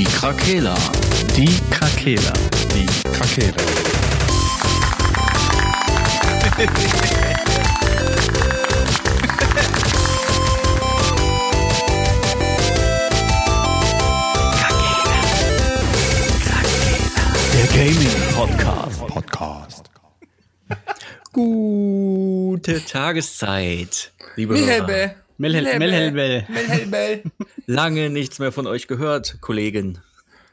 Die Krakela. Die Krakela. Die Krakela. Der Gaming Podcast. Podcast. Gute Tageszeit, liebe Hörer. Mihelbe. Melhel Melhelbel. Lange nichts mehr von euch gehört, Kollegen.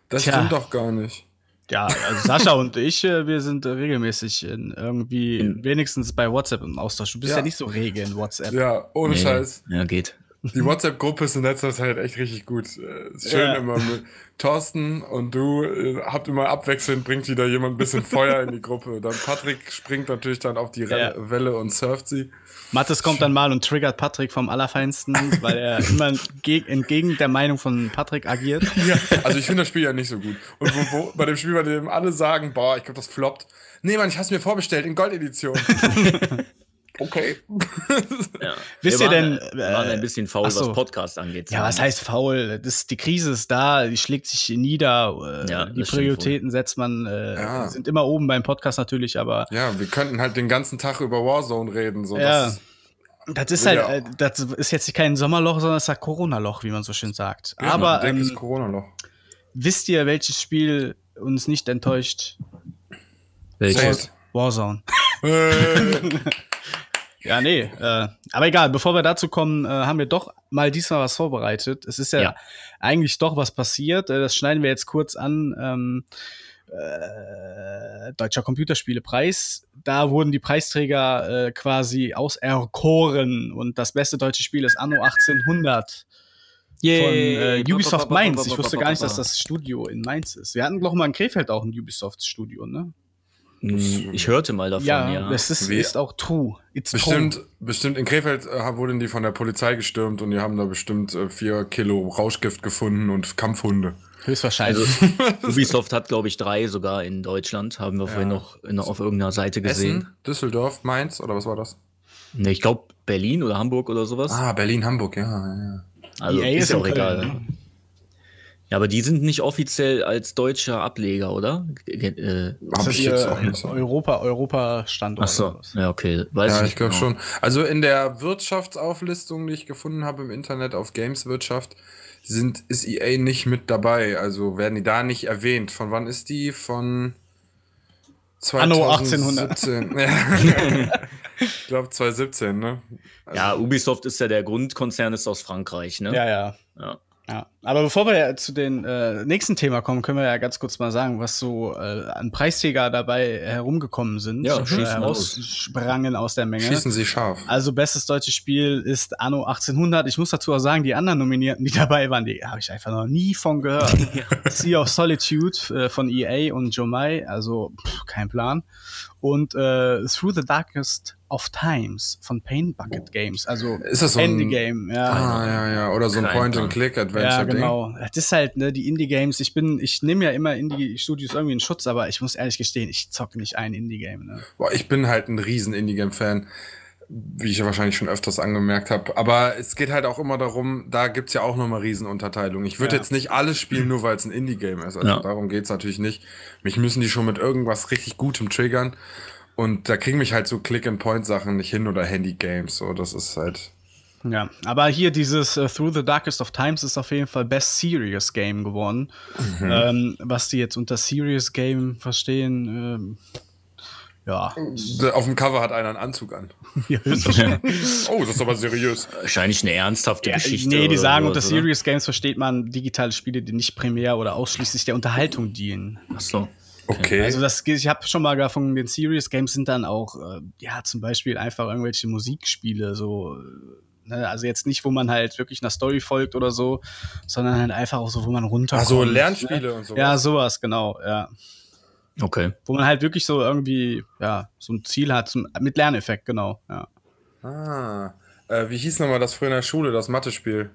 Das Tja. stimmt doch gar nicht. Ja, also Sascha und ich, äh, wir sind äh, regelmäßig in irgendwie, In- wenigstens bei WhatsApp im Austausch. Du bist ja, Ja. nicht so rege in WhatsApp. Ja, ohne Nee, Scheiß. Ja, geht. Die WhatsApp-Gruppe ist in letzter Zeit echt richtig gut. Äh, Ist schön Ja. immer mit Thorsten und du äh, habt immer abwechselnd, bringt wieder jemand ein bisschen Feuer in die Gruppe. Dann Patrick springt natürlich dann auf die Ja. Welle und surft sie. Mathis kommt dann mal und triggert Patrick vom Allerfeinsten, weil er immer entgeg entgegen der Meinung von Patrick agiert. Ja, also ich finde das Spiel ja nicht so gut. Und wo, wo, bei dem Spiel, bei dem alle sagen, boah, ich glaube, das floppt. Nee, Mann, ich hab's mir vorbestellt in Goldedition. okay. Ja. Wisst wir ihr denn, wir waren äh, ein bisschen faul, so. was Podcast angeht. Ja, was heißt faul? Das, die Krise ist da, die schlägt sich nieder. Äh, Ja, die das Prioritäten setzt man, äh, Ja. sind immer oben beim Podcast natürlich, aber Ja, wir könnten halt den ganzen Tag über Warzone reden. So, Ja. das, das ist halt, äh, das ist jetzt kein Sommerloch, sondern es ist ein Corona-Loch, wie man so schön sagt. Genau, aber ein ähm, Corona-Loch. wisst ihr, welches Spiel uns nicht enttäuscht? Welches? Warzone. Ja, nee. Äh, aber egal, bevor wir dazu kommen, äh, haben wir doch mal diesmal was vorbereitet. Es ist ja, Ja. eigentlich doch was passiert. Äh, das schneiden wir jetzt kurz an. Ähm, äh, Deutscher Computerspielepreis. Da wurden die Preisträger äh, quasi auserkoren und das beste deutsche Spiel ist Anno 1800 von äh, Ubisoft Mainz. Ich wusste gar nicht, dass das Studio in Mainz ist. Wir hatten, glaube ich, mal in Krefeld auch ein Ubisoft-Studio, ne? Hm, Ich hörte mal davon, Ja, ja. das ist, ist auch true. It's bestimmt, true. bestimmt in Krefeld äh, wurden die von der Polizei gestürmt und die haben da bestimmt äh, vier Kilo Rauschgift gefunden und Kampfhunde. Höchstwahrscheinlich. Ubisoft hat, glaube ich, drei sogar in Deutschland. Haben wir vorhin noch in, auf irgendeiner Seite gesehen. Essen, Düsseldorf, Mainz oder was war das? Ne, ich glaube Berlin oder Hamburg oder sowas. Ah, Berlin, Hamburg, ja. ja. also EA ist ist ja auch egal. ne? Ja, aber die sind nicht offiziell als deutscher Ableger, oder? Äh, Hab Das ich ist jetzt auch nicht so. Europa, Europa-Standort. ach so, ja, okay. Weiß Ja, nicht ich glaube genau. schon. Also in der Wirtschaftsauflistung, die ich gefunden habe im Internet auf Gameswirtschaft, sind, ist EA nicht mit dabei. Also werden die da nicht erwähnt. Von wann ist die? Von Anno 2017. Ja. ich glaube 2017, ne? Ja, Ubisoft ist ja der Grundkonzern, ist aus Frankreich, ne? Ja, ja. Ja. Ja, aber bevor wir ja zu den äh, nächsten Thema kommen, können wir ja ganz kurz mal sagen, was so äh, an Preisträger dabei herumgekommen sind, Ja, äh, schieß mal los. heraussprangen aus der Menge. Schießen sie scharf. Also bestes deutsches Spiel ist Anno 1800. Ich muss dazu auch sagen, die anderen Nominierten, die dabei waren, die habe ich einfach noch nie von gehört. Sea of Solitude äh, von EA und Jomai, also pff, kein Plan. Und äh, Through the Darkest of Times von Pain Bucket Games, also Ist das so ein- Indie-Game. Ja. Ah, ja, ja. Oder so ein Kein Point-and-Click-Adventure-Ding. Ja, genau. Das ist halt, ne, die Indie-Games. Ich bin, ich nehme ja immer Indie-Studios irgendwie in Schutz, aber ich muss ehrlich gestehen, ich zocke nicht ein Indie-Game. Ne? Boah, ich bin halt ein riesen Indie-Game-Fan, wie ich ja wahrscheinlich schon öfters angemerkt habe. Aber es geht halt auch immer darum, da gibt's ja auch nochmal Riesenunterteilung. Ich würde Ja. jetzt nicht alles spielen, nur weil es ein Indie-Game ist. Also Ja. darum geht's natürlich nicht. Mich müssen die schon mit irgendwas richtig Gutem triggern. Und da kriegen mich halt so Click-and-Point-Sachen nicht hin oder Handy-Games. So, das ist halt. Ja, aber hier dieses äh, Through the Darkest of Times ist auf jeden Fall Best Serious Game geworden. Ähm, was die jetzt unter Serious Game verstehen, ähm, ja. Auf dem Cover hat einer einen Anzug an. Ja. Oh, das ist aber seriös. Wahrscheinlich eine ernsthafte Ja, Geschichte. nee, die sagen, unter? Serious Games versteht man digitale Spiele, die nicht primär oder ausschließlich der Unterhaltung dienen. Ach so. Okay. Also das, geht- ich habe schon mal davon, den Serious Games sind dann auch, äh, ja, zum Beispiel einfach irgendwelche Musikspiele, so, äh, ne, also jetzt nicht, wo man halt wirklich einer Story folgt oder so, sondern halt einfach auch so, wo man runterkommt. Ach so, ne? Lernspiele und so. Ja, sowas, genau, ja. Okay. Wo man halt wirklich so irgendwie, ja, so ein Ziel hat, zum, mit Lerneffekt, genau, ja. Ah. Äh, wie hieß nochmal das früher in der Schule, das Mathe-Spiel?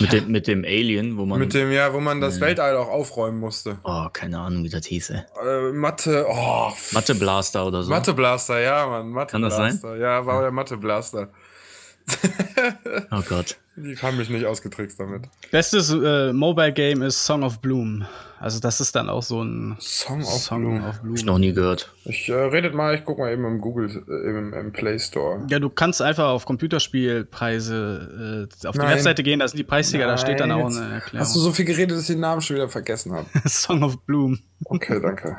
Mit, dem, mit dem Alien, wo man. Mit dem, ja, wo man das Nee. Weltall auch aufräumen musste. oh, keine Ahnung, wie das hieß, ey. Äh, Mathe, oh. Mathe Blaster oder so. Mathe Blaster, ja, Mann. Mathe Kann das sein? Blaster. Ja, war der Mathe Blaster. Oh Gott. Die haben mich nicht ausgetrickst damit. Bestes äh, Mobile Game ist Song of Bloom. Also das ist dann auch so ein Song of Song Bloom. of Hab Bloom. ich noch nie gehört. Ich äh, redet mal, ich guck mal eben im Google, äh, im, im Play Store. Ja, du kannst einfach auf Computerspielpreise äh, auf die Nein. Webseite gehen, da sind die Preisträger, da steht dann auch eine Erklärung. Hast du so viel geredet, dass ich den Namen schon wieder vergessen habe? Song of Bloom. Okay, danke.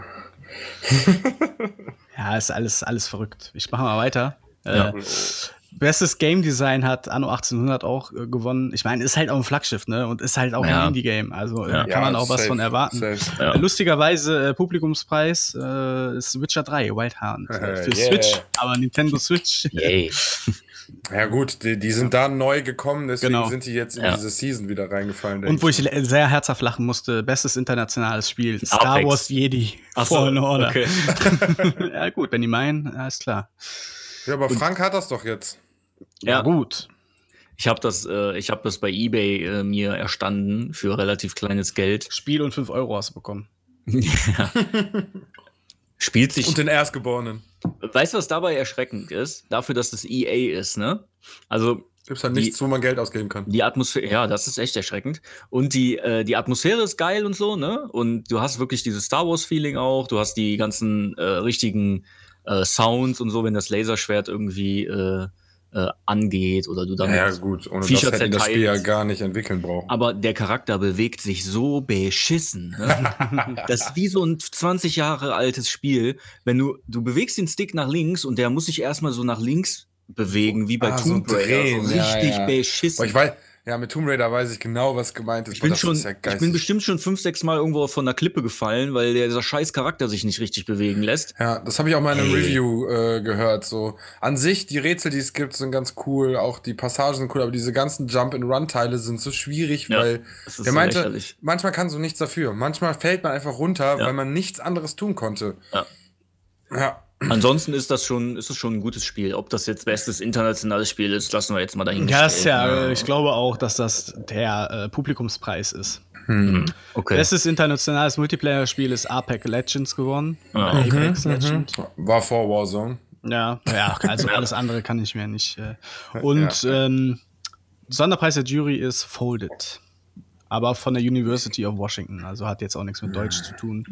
Ja, ist alles, alles verrückt. Ich mache mal weiter. Ja. Äh, bestes Game Design hat Anno 1800 auch äh, gewonnen. Ich meine, ist halt auch ein Flaggschiff, ne? Und ist halt auch Ja. ein Indie-Game. Also äh, Ja. kann man auch was safe, von erwarten. safe. Ja. Lustigerweise, äh, Publikumspreis äh, ist Witcher 3, Wild Hunt. Äh, für Yeah. Switch, aber Nintendo Switch. Yay. Ja gut, die, die sind da neu gekommen, deswegen Genau. sind die jetzt in Ja. diese Season wieder reingefallen. Und wo ich sehr herzhaft lachen musste, bestes internationales Spiel, Star Apex. Wars Jedi, Ach so, Fallen Order. okay. ja gut, wenn die meinen, alles klar. Ja, aber Frank hat das doch jetzt. Ja, gut. Ich habe das, äh, ich hab das bei eBay äh, mir erstanden für relativ kleines Geld. Spiel und 5 Euro hast du bekommen. ja. Spielt sich. Und den Erstgeborenen. weißt du, was dabei erschreckend ist? Dafür, dass das EA ist, ne? Also Gibt's halt Die- nichts, wo man Geld ausgeben kann. die Atmosphäre, ja, das ist echt erschreckend. Und die, äh, die Atmosphäre ist geil und so, ne? Und du hast wirklich dieses Star Wars-Feeling auch. Du hast die ganzen äh, richtigen äh, Sounds und so, wenn das Laserschwert irgendwie äh, äh, angeht oder du damit. Ja, gut, ohne Viecher das hätten das Spiel ja gar nicht entwickeln brauchen. Aber der Charakter bewegt sich so beschissen. Ne? das ist wie so ein 20 Jahre altes Spiel. Wenn du, du bewegst den Stick nach links und der muss sich erstmal so nach links bewegen, wie bei Ah, Tomb Raider. so ja, richtig ja. beschissen. Aber ich weiß, ja, mit Tomb Raider weiß ich genau, was gemeint ist. Ich bin, schon, ist ja ich bin bestimmt schon fünf, sechs Mal irgendwo von der Klippe gefallen, weil der, dieser scheiß Charakter sich nicht richtig bewegen lässt. Ja, das habe ich auch mal in einem Ey. Review äh, gehört. So an sich die Rätsel, die es gibt, sind ganz cool. Auch die Passagen sind cool, aber diese ganzen Jump-and-Run-Teile sind so schwierig, Ja, weil der meinte, lächerlich. manchmal kann so nichts dafür. Manchmal fällt man einfach runter, Ja. weil man nichts anderes tun konnte. Ja. Ja. Ansonsten ist das schon, ist es schon ein gutes Spiel. Ob das jetzt bestes internationales Spiel ist, lassen wir jetzt mal dahin. Ja, ist ja, ich glaube auch, dass das der äh, Publikumspreis ist. Hm. Okay. Bestes internationales Multiplayer-Spiel ist Apex Legends gewonnen. Ja. Mhm, Apex Legends. War vor Warzone. Ja, ja, also alles andere kann ich mir nicht. Äh. Und ähm, Sonderpreis der Jury ist Folded. Aber von der University of Washington. Also hat jetzt auch nichts mit Deutsch zu tun.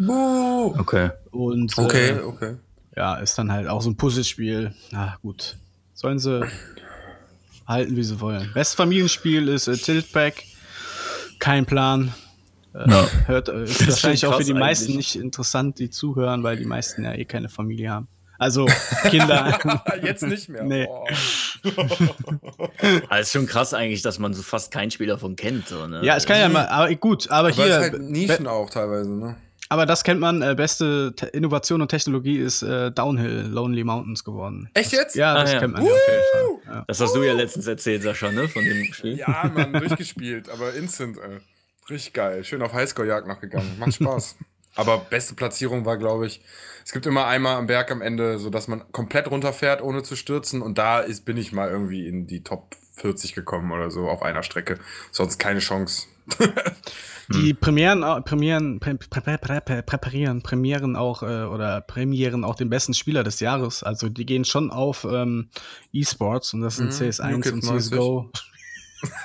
Okay. Und Okay, äh, okay. Ja, ist dann halt auch so ein Puzzlespiel. Na gut. Sollen sie halten, wie sie wollen. Bestes Familienspiel ist äh, Tiltback. Kein Plan. Äh, Ja. Hört, äh, ist wahrscheinlich auch für die meisten eigentlich. nicht interessant, die zuhören, weil die meisten ja eh keine Familie haben. Also Kinder. Jetzt nicht mehr. Nee. Boah. Aber ist schon krass eigentlich, dass man so fast keinen Spiel davon kennt. So, ne? ja, ich kann ja mal, aber gut, aber Aber hier, es ist halt Nischen auch teilweise, ne? Aber das kennt man, äh, beste Te Innovation und Technologie ist äh, Downhill, Lonely Mountains geworden. Echt jetzt? Ja, das Ah, ja. kennt man ja auf jeden Fall. Ja. Das hast du ja letztens erzählt, Sascha, ne? Von dem Spiel. Ja, Mann, durchgespielt, aber instant, ey. Richtig geil. Schön auf Highscore-Jagd noch gegangen. Macht Spaß. aber beste Platzierung war, glaube ich, es gibt immer einmal am Berg am Ende, so dass man komplett runterfährt, ohne zu stürzen. Und da ist, bin ich mal irgendwie in die Top 40 gekommen oder so auf einer Strecke. Sonst keine Chance. Die Premieren, au- Premieren, prä, prä, prä, prä, prä, präparieren, Premieren auch äh, oder Premieren auch den besten Spieler des Jahres. Also die gehen schon auf ähm, E-Sports und das sind Mhm, CS1 New Kid und 90. CSGO.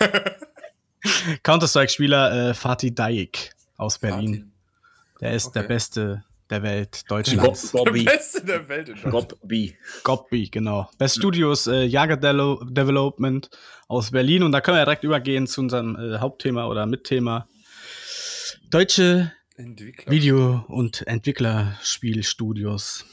Counter-Strike-Spieler äh, Fatih Daik aus Berlin. Der ist der Okay. Beste der Welt, Gob, Deutschlands. Der Gobby. Beste der Welt in Deutschland. Gob B. Gobby, genau. Best Studios äh, Jager Development aus Berlin. Und da können wir direkt übergehen zu unserem äh, Hauptthema oder Mitthema. Deutsche Entwickler. Video- und Entwicklerspielstudios.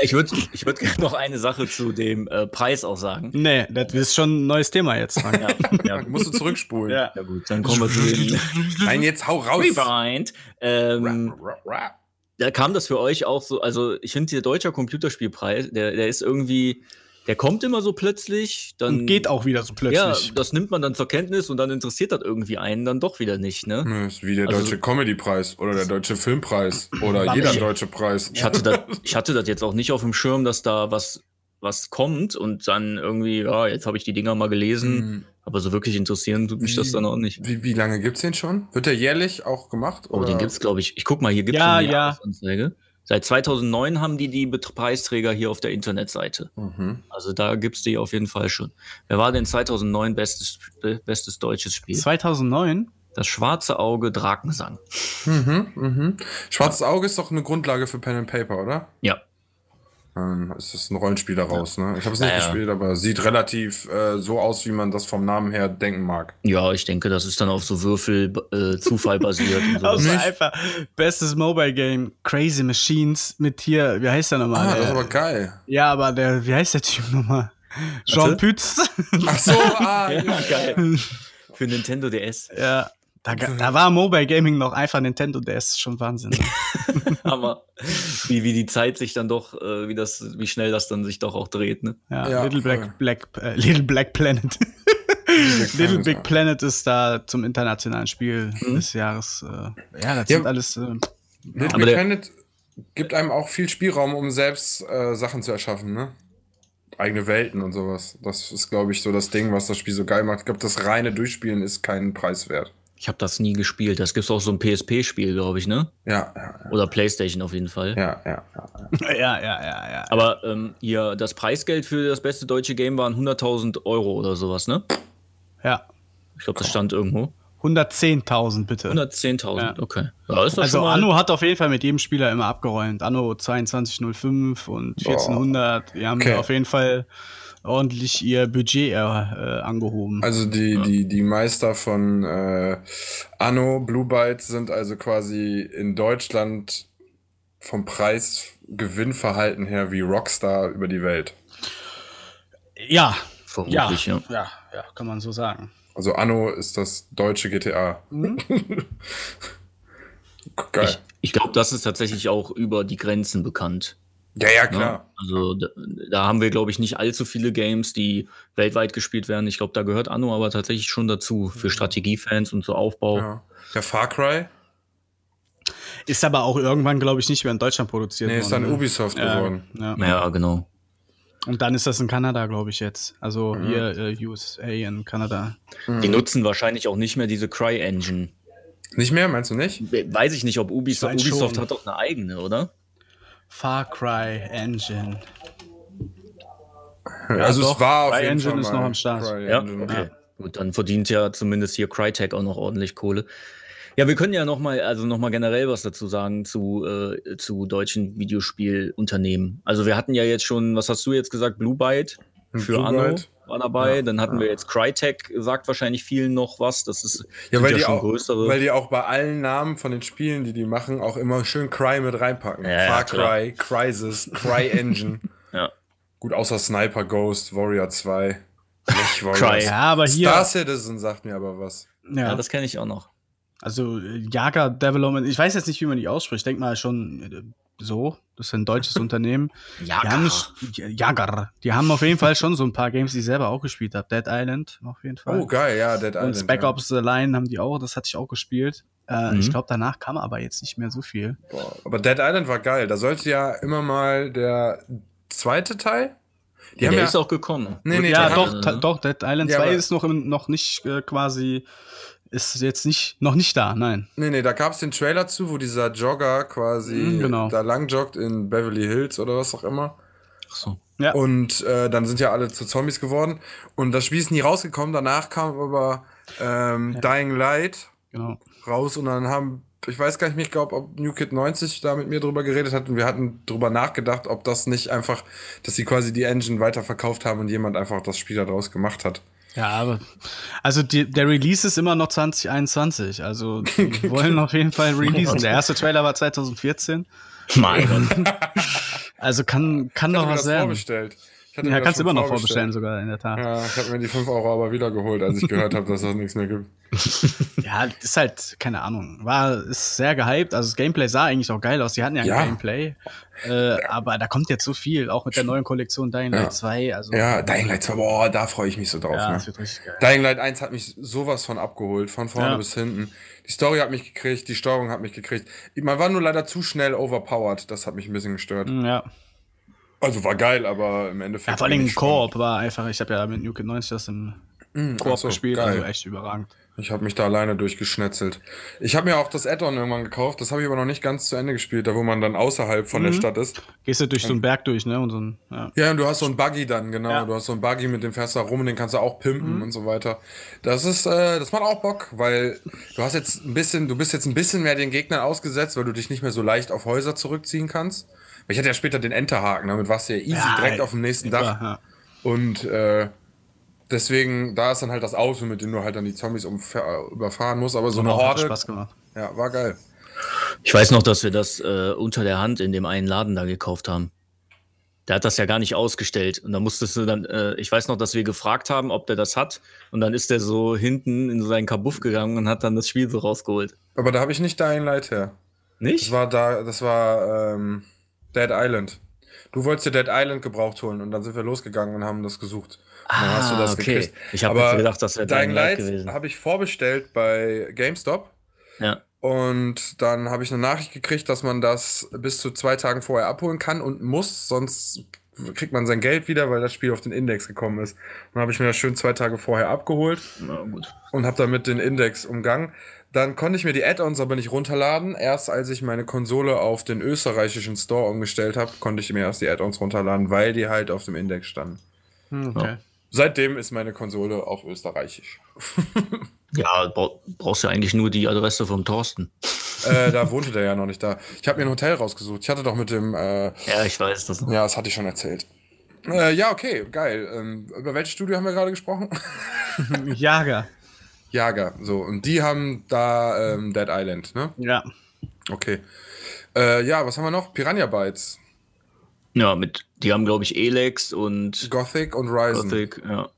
Ich würde ich würd gerne noch eine Sache zu dem äh, Preis auch sagen. Nee, das ist schon ein neues Thema jetzt, Frank. Ja, ja, Musst du zurückspulen. Ja. ja gut, dann kommen wir zu dem Nein, jetzt hau raus. Rewind. Ähm, Rap, rap, rap. da kam das für euch auch so, also ich finde, der deutsche Computerspielpreis, der, der ist irgendwie, der kommt immer so plötzlich, dann Und geht auch wieder so Ja, plötzlich. das nimmt man dann zur Kenntnis und dann interessiert das irgendwie einen dann doch wieder nicht, ne? Ist wie der Also- deutsche Comedy-Preis oder der deutsche Filmpreis oder jeder ich- deutsche Preis. Ich hatte das, ich hatte das jetzt auch nicht auf dem Schirm, dass da was, was kommt und dann irgendwie, ja, jetzt habe ich die Dinger mal gelesen, Mhm. aber so wirklich interessieren tut mich das Wie- dann auch nicht. Wie, wie lange gibt's den schon? Wird der jährlich auch gemacht? Oh, oder? den gibt's, glaube ich. Ich guck mal, hier gibt's Ja, eine ja. Jahresanzeige. Seit 2009 haben die die Preisträger hier auf der Internetseite. Mhm. Also da gibt's die auf jeden Fall schon. Wer war denn 2009 bestes, bestes deutsches Spiel? 2009? Das schwarze Auge Drakensang. Mhm. Mhm. Schwarzes Auge ist doch eine Grundlage für Pen and Paper, oder? Ja. Ähm, es ist ein Rollenspiel daraus, ne? Ich habe es nicht Ja, ja. gespielt, aber sieht relativ äh, so aus, wie man das vom Namen her denken mag. Ja, ich denke, das ist dann auf so Würfel äh, Zufall basiert und sowas. Also einfach bestes Mobile Game, Crazy Machines mit hier, wie heißt der nochmal? Ah, das ist der, aber geil. ja, aber der, wie heißt der Typ nochmal? Jean. Pütz. Ach so, ah, Ja, ja. geil. Für Nintendo DS. ja. Da, da war Mobile Gaming noch einfach Nintendo, der ist schon Wahnsinn. ne? Aber wie, wie die Zeit sich dann doch, äh, wie das, wie schnell das dann sich doch auch dreht, ne? Ja, Ja, Little. Black, Black äh, Little Black Planet. Little Big Planet ist da zum internationalen Spiel des Jahres. Äh, ja, das Ja. sind alles. Äh, Little Big Planet gibt einem auch viel Spielraum, um selbst äh, Sachen zu erschaffen, ne? Eigene Welten und sowas. Das ist, glaube ich, so das Ding, was das Spiel so geil macht. Ich glaube, das reine Durchspielen ist keinen Preis wert. Ich habe das nie gespielt. Das gibt's auch so ein PSP-Spiel, glaube ich, ne? Ja, ja, Oder PlayStation auf jeden Fall. ja, ja. ja. ja, ja, ja, ja. Aber ähm, hier, das Preisgeld für das beste deutsche Game waren 100.000 Euro oder sowas, ne? ja. Ich glaube, das stand irgendwo. 110.000 bitte. 110.000, Ja. okay. Ja, ist das Also schon mal, Anno hat auf jeden Fall mit jedem Spieler immer abgeräumt. Anno 2205 und 1400. Die haben Okay. auf jeden Fall ordentlich ihr Budget äh, äh, angehoben. Also die, die, die Meister von äh, Anno, Blue Byte sind also quasi in Deutschland vom Preis-Gewinnverhalten her wie Rockstar über die Welt. ja, ja, vermutlich, ja. ja, ja, kann man so sagen. Also Anno ist das deutsche GTA. Geil. Ich, ich glaube, das ist tatsächlich auch über die Grenzen bekannt. Ja, ja, Ne? klar. Also da, da haben wir, glaube ich, nicht allzu viele Games, die weltweit gespielt werden. Ich glaube, da gehört Anno aber tatsächlich schon dazu für Strategiefans und so Aufbau. Ja. Der Far Cry? Ist aber auch irgendwann, glaube ich, nicht mehr in Deutschland produziert Nee, ist dann ne? Ubisoft ja, geworden. ja. Ja, genau. Und dann ist das in Kanada, glaube ich, jetzt. Also Mhm. hier äh, USA in Kanada. Die nutzen wahrscheinlich auch nicht mehr diese Cry-Engine. Nicht mehr, meinst du nicht? We- Weiß ich nicht, ob Ubisoft, Ich mein Ubisoft schon. hat doch eine eigene, oder? Far Cry Engine. also doch, es war auf Cry jeden Engine Fall ist noch am Start. Ja, okay. Gut, dann verdient ja zumindest hier Crytek auch noch ordentlich Kohle. Ja, wir können ja noch mal, also noch mal generell was dazu sagen zu, äh, zu deutschen Videospielunternehmen. Also wir hatten ja jetzt schon, was hast du jetzt gesagt, Blue Byte für Blue Anno Byte. War dabei. Dann hatten wir jetzt Crytek, sagt wahrscheinlich vielen noch was. Das ist Ja, weil die, schon auch, größere. weil die auch bei allen Namen von den Spielen, die die machen, auch immer schön Cry mit reinpacken. Ja, ja, Far. Cry, Crysis, Cry Engine. ja. Gut, außer Sniper Ghost, Warrior 2. Nicht Warrior Cry. Ja, aber hier. Star Citizen sagt mir aber was. ja, ja, das kenne ich auch noch. also äh, Jager Development, ich weiß jetzt nicht, wie man die ausspricht. Denk mal schon äh, so. Das ist ein deutsches Unternehmen. Ja, Die haben nicht, Jager. Die haben auf jeden Fall schon so ein paar Games, die ich selber auch gespielt habe. Dead Island auf jeden Fall. Oh, geil, ja, Dead Und Island. Spec ja. Ops The Line haben die auch, das hatte ich auch gespielt. Äh, Mhm. Ich glaube, danach kam aber jetzt nicht mehr so viel. Boah, aber Dead Island war geil. Da sollte ja immer mal der zweite Teil. Die ja, haben der ja. ist auch gekommen. Nee, nee, ja, doch, doch, Dead Island Ja, 2 aber- ist noch, im, noch nicht äh, quasi, ist jetzt nicht, noch nicht da, nein. Nee, nee, da gab es den Trailer zu, wo dieser Jogger quasi Mhm, genau. da lang joggt in Beverly Hills oder was auch immer. Ach so. Ja. Und äh, dann sind ja alle zu Zombies geworden. Und das Spiel ist nie rausgekommen. Danach kam aber ähm, Dying Light Genau. raus und dann haben, ich weiß gar nicht mehr, ich glaube, ob New Kid 90 da mit mir drüber geredet hat und wir hatten drüber nachgedacht, ob das nicht einfach, dass sie quasi die Engine weiterverkauft haben und jemand einfach das Spiel daraus gemacht hat. Ja, aber also die, der Release ist immer noch 2021. Also die wollen auf jeden Fall releasen. Der erste Trailer war 2014. Mein Gott. Also kann, kann Ich doch was das werden. vorbestellt. Ja, kannst du immer noch vorbestellen sogar, in der Tat. Ja, ich habe mir die 5 Euro aber wieder geholt, als ich gehört habe, dass das nichts mehr gibt. Ja, ist halt, keine Ahnung, war, ist sehr gehypt. Also das Gameplay sah eigentlich auch geil aus. Die hatten ja ein Ja. Gameplay. Äh, aber da kommt jetzt so viel, auch mit der neuen Kollektion Dying Light Ja. 2. Also, Ja, Dying Light 2, boah, da freue ich mich so drauf. ja, ne? das wird richtig geil. Dying Light 1 hat mich sowas von abgeholt, von vorne Ja. bis hinten. Die Story hat mich gekriegt, die Steuerung hat mich gekriegt. Man war nur leider zu schnell overpowered, das hat mich ein bisschen gestört. Ja. Also war geil, aber im Endeffekt. ja, vor allem Koop war einfach, ich habe ja mit New Kid 90 das im. Mm, Koop so, gespielt, geil. also echt überragend. Ich habe mich da alleine durchgeschnetzelt. Ich habe mir auch das Add-on irgendwann gekauft, das habe ich aber noch nicht ganz zu Ende gespielt, da wo man dann außerhalb von der Mhm. Stadt ist. Gehst du durch so einen Berg durch, ne? Und so ein, ja. Ja, und du hast so einen Buggy dann, genau. Ja. Du hast so einen Buggy, mit dem fährst du da rum und den kannst du auch pimpen Mhm. und so weiter. Das ist, äh, das macht auch Bock, weil du hast jetzt ein bisschen, du bist jetzt ein bisschen mehr den Gegnern ausgesetzt, weil du dich nicht mehr so leicht auf Häuser zurückziehen kannst. Weil Ich hatte ja später den Enterhaken, damit warst du ja easy Ja, direkt auf dem nächsten Dach. Ja. Und äh, deswegen, da ist dann halt das Auto, mit dem du halt dann die Zombies umfer- überfahren musst. Aber so eine hat Horde, Spaß gemacht. ja, war geil. Ich weiß noch, dass wir das äh, unter der Hand in dem einen Laden da gekauft haben. Der hat das ja gar nicht ausgestellt. Und da musstest du dann, äh, ich weiß noch, dass wir gefragt haben, ob der das hat. Und dann ist der so hinten in seinen Kabuff gegangen und hat dann das Spiel so rausgeholt. Aber da habe ich nicht Dying Light her. Das Nicht? war da, das war ähm, Dead Island. Du wolltest dir Dead Island gebraucht holen und dann sind wir losgegangen und haben das gesucht. Und dann hast du das Ah, okay. gekriegt. Ich habe gedacht, das wäre Dying Light Light gewesen. habe ich vorbestellt bei GameStop Ja. und dann habe ich eine Nachricht gekriegt, dass man das bis zu zwei Tagen vorher abholen kann und muss, sonst kriegt man sein Geld wieder, weil das Spiel auf den Index gekommen ist. Dann habe ich mir das schön zwei Tage vorher abgeholt Na und habe damit den Index umgangen. Dann konnte ich mir die Add-ons aber nicht runterladen. Erst als ich meine Konsole auf den österreichischen Store umgestellt habe, konnte ich mir erst die Add-ons runterladen, weil die halt auf dem Index standen. Hm, okay. Seitdem ist meine Konsole auf österreichisch. Ja, brau- brauchst ja eigentlich nur die Adresse vom Thorsten. äh, da wohnte der ja noch nicht da. Ich habe mir ein Hotel rausgesucht. Ich hatte doch mit dem, äh, Ja, ich weiß das noch. ja, das hatte ich schon erzählt. Äh, ja, okay, geil. Ähm, über welches Studio haben wir gerade gesprochen? Jager. Jager, so. Und die haben da ähm, Dead Island, ne? Ja. Okay. Äh, ja, was haben wir noch? Piranha Bytes, Ja, mit, die haben, glaube ich, Elex und Gothic und Ryzen. Gothic, ja.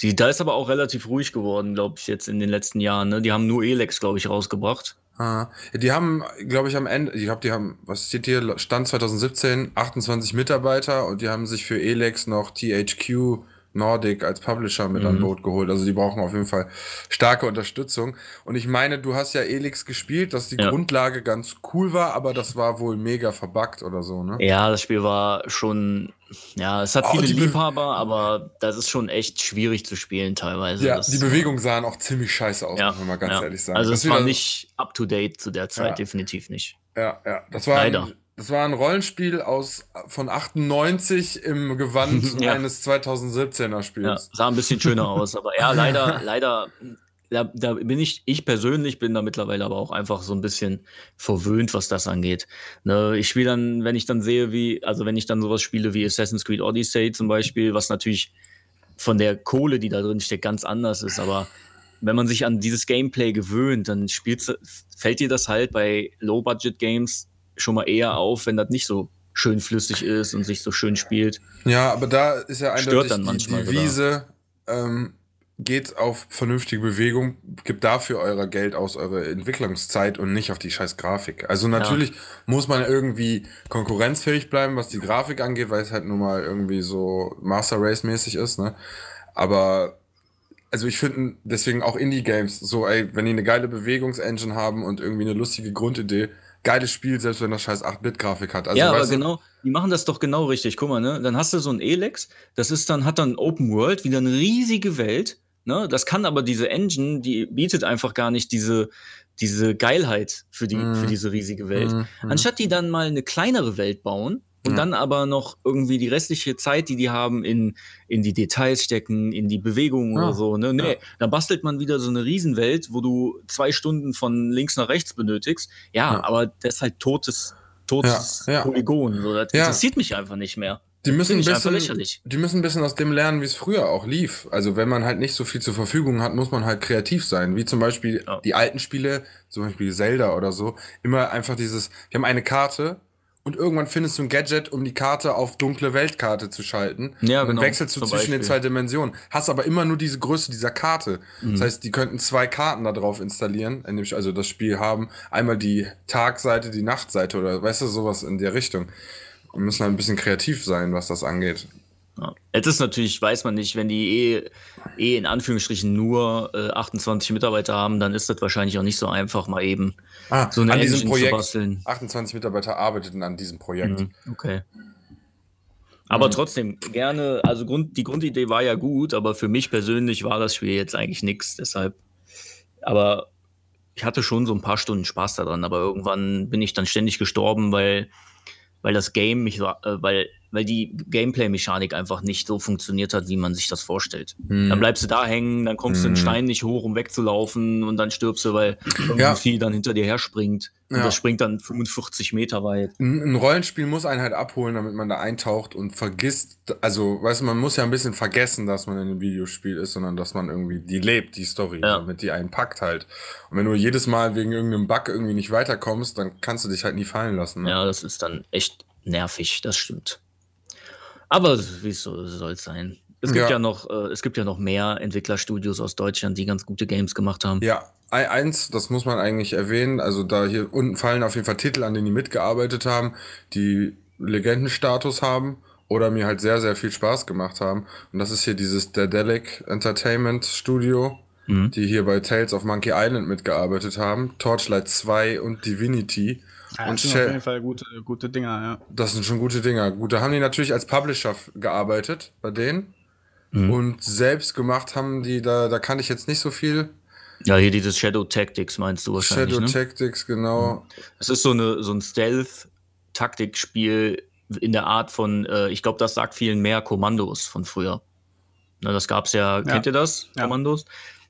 Die, da ist aber auch relativ ruhig geworden, glaube ich, jetzt in den letzten Jahren. Ne? Die haben nur Elex, glaube ich, rausgebracht. Ah, die haben, glaube ich, am Ende, ich glaube, die haben, was steht hier, Stand 2017, 28 Mitarbeiter und die haben sich für Elex noch THQ Nordic als Publisher mit an Boot geholt. Also die brauchen auf jeden Fall starke Unterstützung. Und ich meine, du hast ja Elex gespielt, dass die Ja. Grundlage ganz cool war, aber das war wohl mega verbuggt oder so, ne? Ja, das Spiel war schon, ja, es hat Oh, viele Liebhaber, aber das ist schon echt schwierig zu spielen teilweise. Ja, das, die Bewegungen sahen auch ziemlich scheiße aus, ja, muss man mal ganz ja. ehrlich sagen. Also Das es war nicht up to date zu der Zeit, definitiv nicht. Ja, ja. Das war, Leider. Ein, das war ein Rollenspiel aus von 98 im Gewand Ja. eines 2017er Ja, Spiels. sah ein bisschen schöner aus, aber ja, leider, leider, da, da bin ich, ich persönlich bin da mittlerweile aber auch einfach so ein bisschen verwöhnt, was das angeht. Ne, ich spiele dann, wenn ich dann sehe, wie, also wenn ich dann sowas spiele wie Assassin's Creed Odyssey zum Beispiel, was natürlich von der Kohle, die da drin steckt, ganz anders ist, aber wenn man sich an dieses Gameplay gewöhnt, dann spielst, fällt dir das halt bei Low-Budget-Games schon mal eher auf, wenn das nicht so schön flüssig ist und sich so schön spielt. Ja, aber da ist ja Stört eindeutig dann die manchmal sogar. Devise, ähm, geht auf vernünftige Bewegung, gibt dafür euer Geld aus, eure Entwicklungszeit und nicht auf die scheiß Grafik. Also natürlich muss man irgendwie konkurrenzfähig bleiben, was die Grafik angeht, weil es halt nun mal irgendwie so Master Race mäßig ist, ne? Aber also ich finde deswegen auch Indie-Games so, ey, wenn die eine geile Bewegungsengine haben und irgendwie eine lustige Grundidee, geiles Spiel, selbst wenn das scheiß 8-Bit-Grafik hat. Also, ja, aber genau, die machen das doch genau richtig. Guck mal, ne? Dann hast du so ein Elex, das ist dann, hat dann Open World, wieder eine riesige Welt, ne? Das kann aber diese Engine, die bietet einfach gar nicht diese, diese Geilheit für die, Mhm. für diese riesige Welt. Mhm, mhm. Anstatt die dann mal eine kleinere Welt bauen und Ja. dann aber noch irgendwie die restliche Zeit, die die haben, in, in die Details stecken, in die Bewegungen Ja. oder so. Ne? Nee, Ja. dann bastelt man wieder so eine Riesenwelt, wo du zwei Stunden von links nach rechts benötigst. Ja, aber das ist halt totes, totes. Polygon. So, das interessiert mich einfach nicht mehr. Die müssen, ein bisschen, die müssen ein bisschen aus dem lernen, wie es früher auch lief. Also wenn man halt nicht so viel zur Verfügung hat, muss man halt kreativ sein. Wie zum Beispiel die alten Spiele, zum Beispiel Zelda oder so, immer einfach dieses, wir haben eine Karte und irgendwann findest du ein Gadget, um die Karte auf dunkle Weltkarte zu schalten. Ja, und dann genau, wechselst du zwischen den zwei Dimensionen. Hast aber immer nur diese Größe dieser Karte. Mhm. Das heißt, die könnten zwei Karten da drauf installieren, in dem, also das Spiel haben. Einmal die Tagseite, die Nachtseite oder weißt du, sowas in der Richtung. Wir müssen halt ein bisschen kreativ sein, was das angeht. Ja. Jetzt ist natürlich, weiß man nicht, wenn die eh, eh in Anführungsstrichen nur äh, 28 Mitarbeiter haben, dann ist das wahrscheinlich auch nicht so einfach, mal eben Ah, so eine an diesem Projekt. zu basteln. 28 Mitarbeiter arbeiteten an diesem Projekt. Mhm, Okay. Aber Mhm. trotzdem, gerne, also Grund, die Grundidee war ja gut, aber für mich persönlich war das Spiel jetzt eigentlich nichts. Deshalb, Aber ich hatte schon so ein paar Stunden Spaß daran, aber irgendwann bin ich dann ständig gestorben, weil, weil das Game mich, äh, weil weil die Gameplay-Mechanik einfach nicht so funktioniert hat, wie man sich das vorstellt. Hm. Dann bleibst du da hängen, dann kommst hm. du den Stein nicht hoch, um wegzulaufen und dann stirbst du, weil irgendwie ja. dann hinter dir her springt. Und ja. das springt dann 45 Meter weit. Ein Rollenspiel muss einen halt abholen, damit man da eintaucht und vergisst, also, weißt du, man muss ja ein bisschen vergessen, dass man in einem Videospiel ist, sondern dass man irgendwie die lebt, die Story, ja. damit die einen packt halt. Und wenn du jedes Mal wegen irgendeinem Bug irgendwie nicht weiterkommst, dann kannst du dich halt nie fallen lassen. Ne? Ja, das ist dann echt nervig, das stimmt. Aber wie so soll es sein. Es gibt ja, ja noch, äh, es gibt ja noch mehr Entwicklerstudios aus Deutschland, die ganz gute Games gemacht haben. Ja, eins, das muss man eigentlich erwähnen. Also da hier unten fallen auf jeden Fall Titel, an denen die mitgearbeitet haben, die Legendenstatus haben oder mir halt sehr, sehr viel Spaß gemacht haben. Und das ist hier dieses Daedalic Entertainment Studio, mhm. die hier bei Tales of Monkey Island mitgearbeitet haben, Torchlight 2 und Divinity. Ja, und das sind auf jeden Fall gute, gute Dinger, ja. Das sind schon gute Dinger. Gut, da haben die natürlich als Publisher gearbeitet bei denen. Mhm. Und selbst gemacht haben die, da, da kannte ich jetzt nicht so viel. Ja, hier dieses Shadow Tactics meinst du wahrscheinlich. Shadow ne? Tactics, genau. Es ist so, eine, so ein Stealth-Taktikspiel in der Art von, äh, ich glaube, das sagt vielen mehr Kommandos von früher. Na, das gab's ja, ja, kennt ihr das? Ja. Kommandos?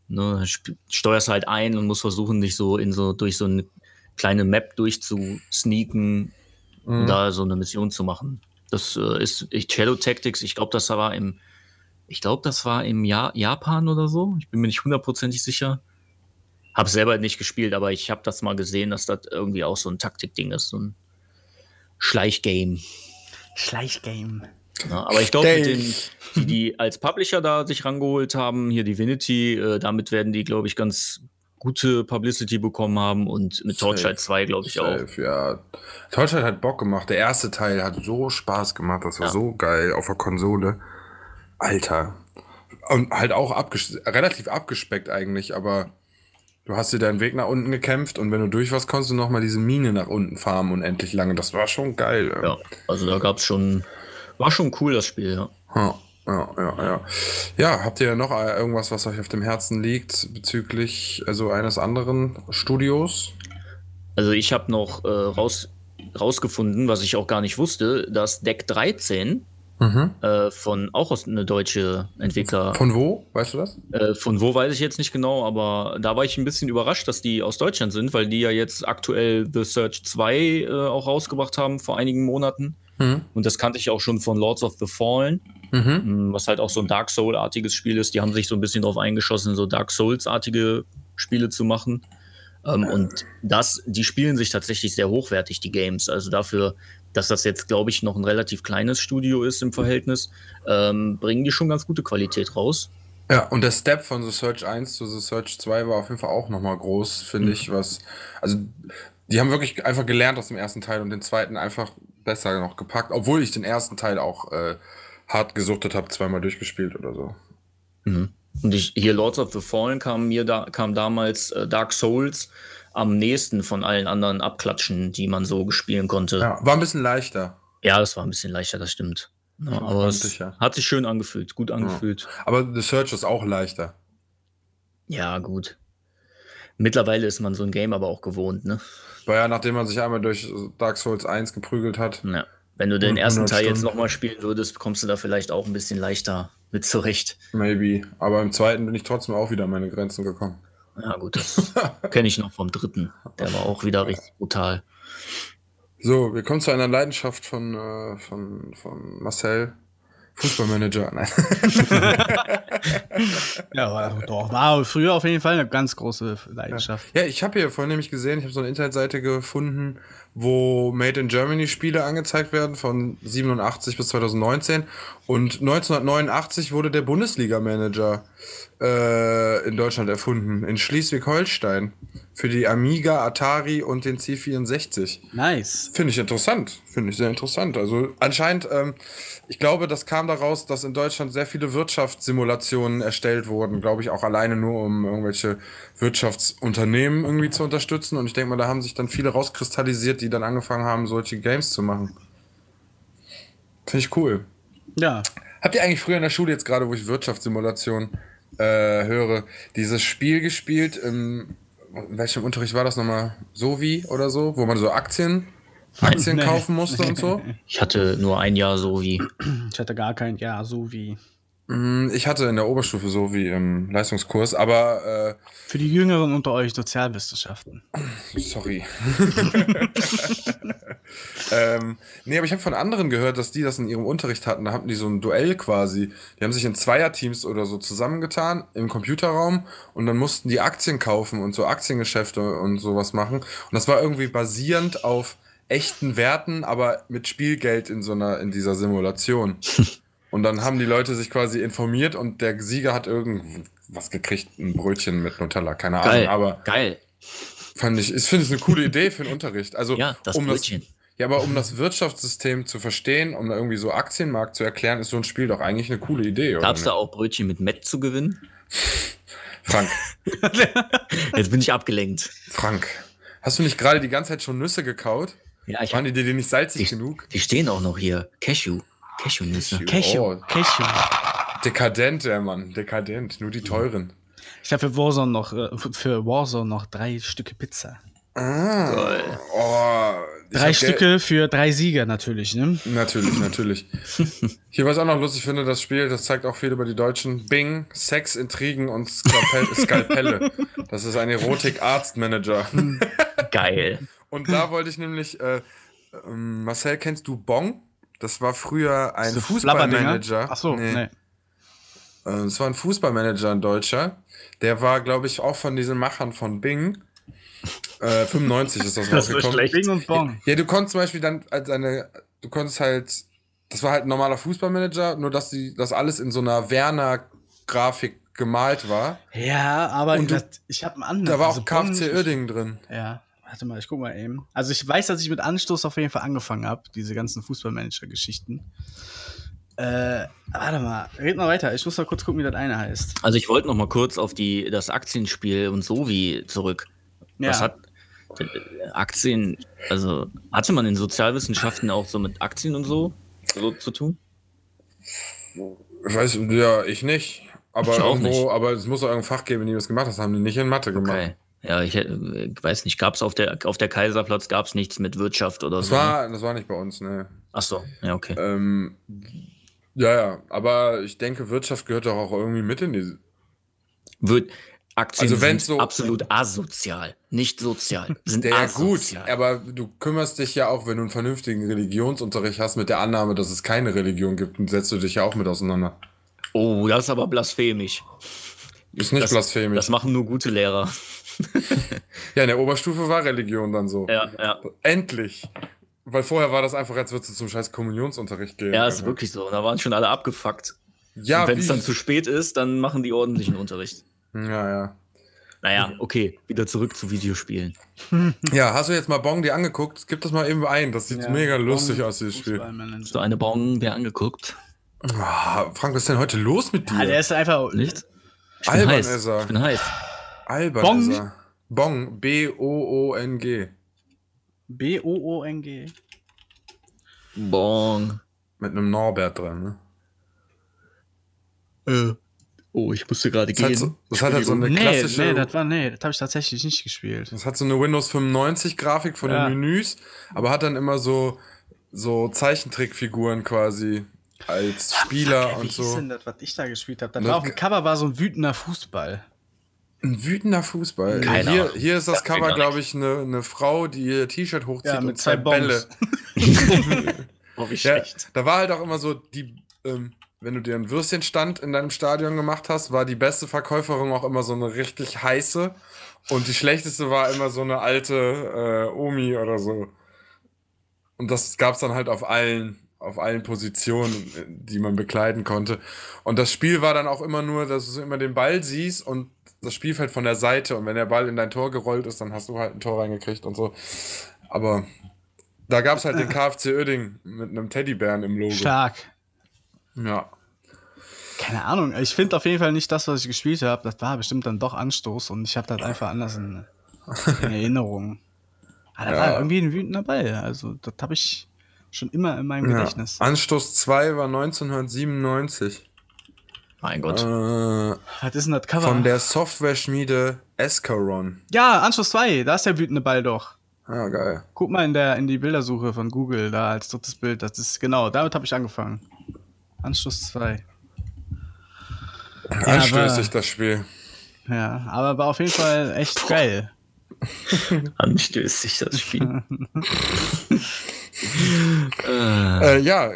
Ne, steuerst halt ein und musst versuchen, dich so in so durch so ein kleine Map durchzusneaken mhm. und da so eine Mission zu machen. Das äh, ist ich, Shadow Tactics, ich glaube, das war im, ich glaube, das war im ja Japan oder so. Ich bin mir nicht hundertprozentig sicher. Habe selber nicht gespielt, aber ich habe das mal gesehen, dass das irgendwie auch so ein Taktikding ist, so ein Schleichgame. Schleichgame. Ja, aber ich glaube, die, die als Publisher da sich rangeholt haben, hier Divinity, äh, damit werden die, glaube ich, ganz gute Publicity bekommen haben und mit Torchlight 2, glaube ich, Safe, auch. Ja. Torchlight hat Bock gemacht. Der erste Teil hat so Spaß gemacht. Das war ja. so geil auf der Konsole. Alter. Und halt auch abges relativ abgespeckt eigentlich, aber du hast dir deinen Weg nach unten gekämpft und wenn du durch warst, konntest du nochmal diese Mine nach unten farmen unendlich lange. Das war schon geil. Ja, also da gab es schon, war schon cool das Spiel, ja. Huh. Ja, ja, ja. Ja, habt ihr noch äh, irgendwas, was euch auf dem Herzen liegt bezüglich also eines anderen Studios? Also ich habe noch äh, raus, rausgefunden, was ich auch gar nicht wusste, dass Deck 13 mhm. äh, von auch aus eine deutsche Entwickler. Von wo? Weißt du das? Äh, von wo weiß ich jetzt nicht genau, aber da war ich ein bisschen überrascht, dass die aus Deutschland sind, weil die ja jetzt aktuell The Search 2 äh, auch rausgebracht haben vor einigen Monaten. Mhm. Und das kannte ich auch schon von Lords of the Fallen. Mhm. Mm, was halt auch so ein Dark Soul-artiges Spiel ist. Die haben sich so ein bisschen darauf eingeschossen, so Dark Souls-artige Spiele zu machen. Ähm, und das, die spielen sich tatsächlich sehr hochwertig, die Games. Also dafür, dass das jetzt, glaube ich, noch ein relativ kleines Studio ist im Verhältnis, ähm, bringen die schon ganz gute Qualität raus. Ja, und der Step von The Search 1 zu The Search 2 war auf jeden Fall auch nochmal groß, finde mhm. ich, was, also, die haben wirklich einfach gelernt aus dem ersten Teil und den zweiten einfach besser noch gepackt, obwohl ich den ersten Teil auch äh, hart gesuchtet habe, zweimal durchgespielt oder so. Mhm. Und ich, hier Lords of the Fallen kam mir da, kam damals äh, Dark Souls am nächsten von allen anderen Abklatschen, die man so spielen konnte. Ja, war ein bisschen leichter. Ja, es war ein bisschen leichter, das stimmt. Ja, aber es hat sich schön angefühlt, gut angefühlt. Aber The Search ist auch leichter. Ja, gut. Mittlerweile ist man so ein Game aber auch gewohnt, ne? War ja, nachdem man sich einmal durch Dark Souls 1 geprügelt hat. Ja. Wenn du den ersten Teil Stunden. jetzt nochmal spielen würdest, kommst du da vielleicht auch ein bisschen leichter mit zurecht. Maybe. Aber im zweiten bin ich trotzdem auch wieder an meine Grenzen gekommen. Ja, gut, das kenne ich noch vom dritten. Der war auch wieder richtig brutal. So, wir kommen zu einer Leidenschaft von, äh, von, von Marcel. Fußballmanager. Nein. ja, war, doch, war früher auf jeden Fall eine ganz große Leidenschaft. Ja, ja ich habe hier vorhin nämlich gesehen, ich habe so eine Internetseite gefunden, wo Made in Germany Spiele angezeigt werden von 87 bis 2019 und 1989 wurde der Bundesliga-Manager äh, in Deutschland erfunden, in Schleswig-Holstein. Für die Amiga, Atari und den C64. Nice. Finde ich interessant. Finde ich sehr interessant. Also anscheinend, ähm, ich glaube, das kam daraus, dass in Deutschland sehr viele Wirtschaftssimulationen erstellt wurden. Glaube ich auch alleine nur, um irgendwelche Wirtschaftsunternehmen irgendwie zu unterstützen. Und ich denke mal, da haben sich dann viele rauskristallisiert, die dann angefangen haben, solche Games zu machen. Finde ich cool. Ja. Habt ihr eigentlich früher in der Schule jetzt gerade, wo ich Wirtschaftssimulation äh, höre, dieses Spiel gespielt. Im, in welchem Unterricht war das nochmal? Sovi oder so, wo man so Aktien, Aktien kaufen musste und so. Ich hatte nur ein Jahr so wie. Ich hatte gar kein, ja, so wie. Mm, Ich hatte in der Oberstufe Sovi im Leistungskurs, aber Für die Jüngeren unter euch Sozialwissenschaften. äh, sorry. ähm, nee, aber ich habe von anderen gehört, dass die das in ihrem Unterricht hatten. Da hatten die so ein Duell quasi. Die haben sich in Zweierteams oder so zusammengetan im Computerraum und dann mussten die Aktien kaufen und so Aktiengeschäfte und sowas machen. Und das war irgendwie basierend auf echten Werten, aber mit Spielgeld in so einer, in dieser Simulation. Und dann haben die Leute sich quasi informiert und der Sieger hat irgendwas gekriegt, ein Brötchen mit Nutella, keine Ahnung, Geil. aber Geil. fand ich, ich finde es eine coole Idee für den Unterricht. Also Ja, das um Brötchen. ja, aber um das Wirtschaftssystem zu verstehen, um da irgendwie so Aktienmarkt zu erklären, ist so ein Spiel doch eigentlich eine coole Idee? Gab es da auch Brötchen mit Met zu gewinnen? Frank, Jetzt bin ich abgelenkt. Frank, hast du nicht gerade die ganze Zeit schon Nüsse gekaut? Ja, ich Waren die dir nicht salzig Ich- genug? Die stehen auch noch hier. Cashew. Cashewnüsse. Cashew. Oh. Cashew. Dekadent, der Mann, dekadent. Nur die teuren. Ich habe für Warzone noch, äh, für Warzone noch drei Stücke Pizza. Ah, oh, Drei Stücke für drei Sieger natürlich, ne? Natürlich, natürlich. Hier, was ich auch noch lustig finde, das Spiel, das zeigt auch viel über die Deutschen. Bing, Sex, Intrigen und Skalpell, Skalpelle. Das ist ein Erotik-Arzt-Manager. Geil. Und da wollte ich nämlich, äh, ähm, Marcel, kennst du Bong? Das war früher ein So Fußballmanager. Achso, nee. Äh, Das war ein Fußballmanager, ein Deutscher. Der war, glaube ich, auch von diesen Machern von Bing. Äh, 95 ist das, Das war rausgekommen. schlecht. Bing und Bong. Ja, du konntest zum Beispiel dann als eine, du konntest halt, das war halt ein normaler Fußballmanager, nur dass die, das alles in so einer Werner-Grafik gemalt war. Ja, aber Und du- das, ich habe einen anderen. Da war also auch KFC Bong- Uerdingen drin. Ja, warte mal, ich guck mal eben. Also ich weiß, dass ich mit Anstoß auf jeden Fall angefangen habe, diese ganzen Fußballmanager-Geschichten. Äh, warte mal, red mal weiter. Ich muss mal kurz gucken, wie das eine heißt. Also ich wollte noch mal kurz auf die, das Aktienspiel und so wie zurück. Ja. Was hat äh, Aktien, also hatte man in Sozialwissenschaften auch so mit Aktien und so, so zu tun? Ich weiß, ja, ich nicht. Aber Ich auch irgendwo, nicht. aber es muss auch irgendein Fach geben, die das gemacht haben. Das haben die nicht in Mathe gemacht. Ja, ich äh, weiß nicht, gab es auf der, auf der Kaiserplatz gab's nichts mit Wirtschaft oder Das so? ne? war, das war nicht bei uns, ne. Ach so, ja, okay. Ähm, ja, ja, aber ich denke, Wirtschaft gehört doch auch irgendwie mit in die. Wird, Aktien Also sind so- absolut asozial, nicht sozial. Sind Ja, gut, asozial. aber du kümmerst dich ja auch, wenn du einen vernünftigen Religionsunterricht hast, mit der Annahme, dass es keine Religion gibt, und setzt du dich ja auch mit auseinander. Oh, das ist aber blasphemisch. Ist nicht das, blasphemisch. Das machen nur gute Lehrer. ja, in der Oberstufe war Religion dann so. Ja, ja. Endlich. Weil vorher war das einfach, als würdest du zum scheiß Kommunionsunterricht gehen. Ja, ist wirklich so. Da waren schon alle abgefuckt. Ja, wenn es dann zu spät ist, dann machen die ordentlichen Unterricht. ja, ja. Naja, okay, wieder zurück zu Videospielen. Ja, hast du jetzt mal Bong dir angeguckt? Gib das mal eben ein. Das sieht Ja, mega lustig Bong, aus, dieses Spiel. Hast du eine Bon dir angeguckt? Ah, Frank, was ist denn heute los mit Ah, der dir? ist einfach. Nicht? Ich bin Albern heiß. ist er. Ich bin heiß. Albern Bong? ist er. Bong. B-O-O-N-G. B-O-O-N-G. Bon. Mit einem Norbert dran, ne? Äh. Oh, ich musste gerade Das hat, gehen. so, das hat halt so eine Nee, klassische. nee, das war, nee, das habe ich tatsächlich nicht gespielt. das hat so eine Windows 95 Grafik von Ja. den Menüs, aber hat dann immer so, so Zeichentrickfiguren quasi als Spieler Ey, und wie so. ist denn das, was ich da gespielt habe? Das Das- war auf dem Cover war so ein wütender Fußball. Ein wütender Fußball. Keine Hier, hier ist das Ja, Cover, glaube ich, eine, eine Frau, die ihr T-Shirt hochzieht Ja, mit und zwei zwei. Bälle. Oh, wie Ja, schlecht. da war halt auch immer so, die, ähm, wenn du dir einen Würstchenstand in deinem Stadion gemacht hast, war die beste Verkäuferin auch immer so eine richtig heiße. Und die schlechteste war immer so eine alte äh, Omi oder so. Und das gab es dann halt auf allen, auf allen Positionen, äh, die man bekleiden konnte. Und das Spiel war dann auch immer nur, dass du immer den Ball siehst und das Spielfeld von der Seite. Und wenn der Ball in dein Tor gerollt ist, dann hast du halt ein Tor reingekriegt und so. Aber da gab es halt den KFC Oerding mit einem Teddybären im Logo. Stark. Ja. Keine Ahnung. Ich finde auf jeden Fall nicht das, was ich gespielt habe. Das war bestimmt dann doch Anstoß und ich habe das einfach anders in, in Erinnerung. Aber da Ja. war irgendwie ein wütender Ball. Also, das habe ich schon immer in meinem ja. Gedächtnis. Anstoß 2 war 1997. Mein Gott. Äh, Was ist denn das Cover? von der Software-Schmiede Escaron. ja, Anschluss 2, da ist der wütende Ball doch. Ah, geil. Guck mal in, der, in die Bildersuche von Google, da als drittes Bild. Das ist genau, damit habe ich angefangen. Anschluss 2. Anstößig, das Spiel. Ja, aber war auf jeden Fall echt geil. Anstößig das Spiel. Äh, ja,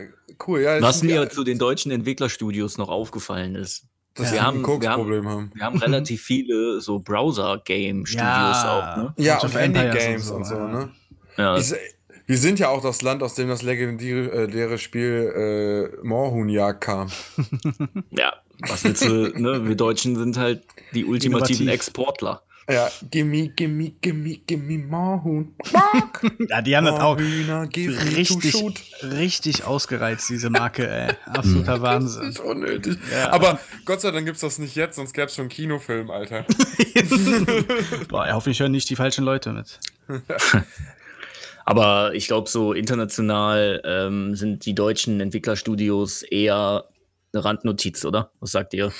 cool. Ja, was mir zu den deutschen Entwicklerstudios noch aufgefallen ist, dass wir haben- ein wir haben- haben. wir haben relativ viele so Browser-Game-Studios Ja. auch, ne? Ja, und of Empires Handy-Games und und so, so, ja. ne? Ja, Ich, wir sind ja auch das Land, aus dem das legendäre äh, Spiel äh, Moorhuhnjagd kam. ja, was willst du, ne? Wir Deutschen sind halt die ultimativen Innovativ. Exportler. Ja, gimme, gimme, gimme, gimme Moorhuhn. Ja, die haben das auch to richtig, richtig ausgereizt, diese Marke, ey. Absoluter Das Wahnsinn. ist unnötig. Ja. Aber Gott sei Dank gibt's das nicht jetzt, sonst gäbe es schon einen Kinofilm, Alter. Boah, ja, hoffentlich hören nicht die falschen Leute mit. Aber ich glaube, so international ähm, sind die deutschen Entwicklerstudios eher eine Randnotiz, oder? Was sagt ihr?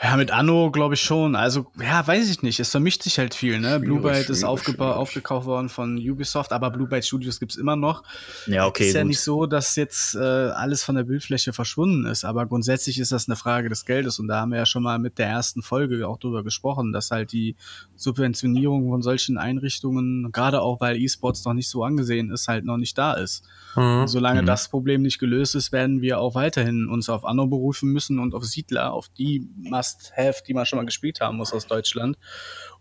Ja, mit Anno glaube ich schon. Also, ja, weiß ich nicht. Es vermischt sich halt viel, ne? Blue Byte ist aufgekauft worden von Ubisoft, aber Blue Byte Studios gibt's immer noch. Ja, okay. ist ja gut. nicht so, dass jetzt äh, alles von der Bildfläche verschwunden ist, aber grundsätzlich ist das eine Frage des Geldes und da haben wir ja schon mal mit der ersten Folge auch drüber gesprochen, dass halt die Subventionierung von solchen Einrichtungen, gerade auch weil E-Sports noch nicht so angesehen ist, halt noch nicht da ist. Und solange Mhm. das Problem nicht gelöst ist, werden wir auch weiterhin uns auf Anno berufen müssen und auf Siedler, auf die Must-Have, die man schon mal gespielt haben muss aus Deutschland.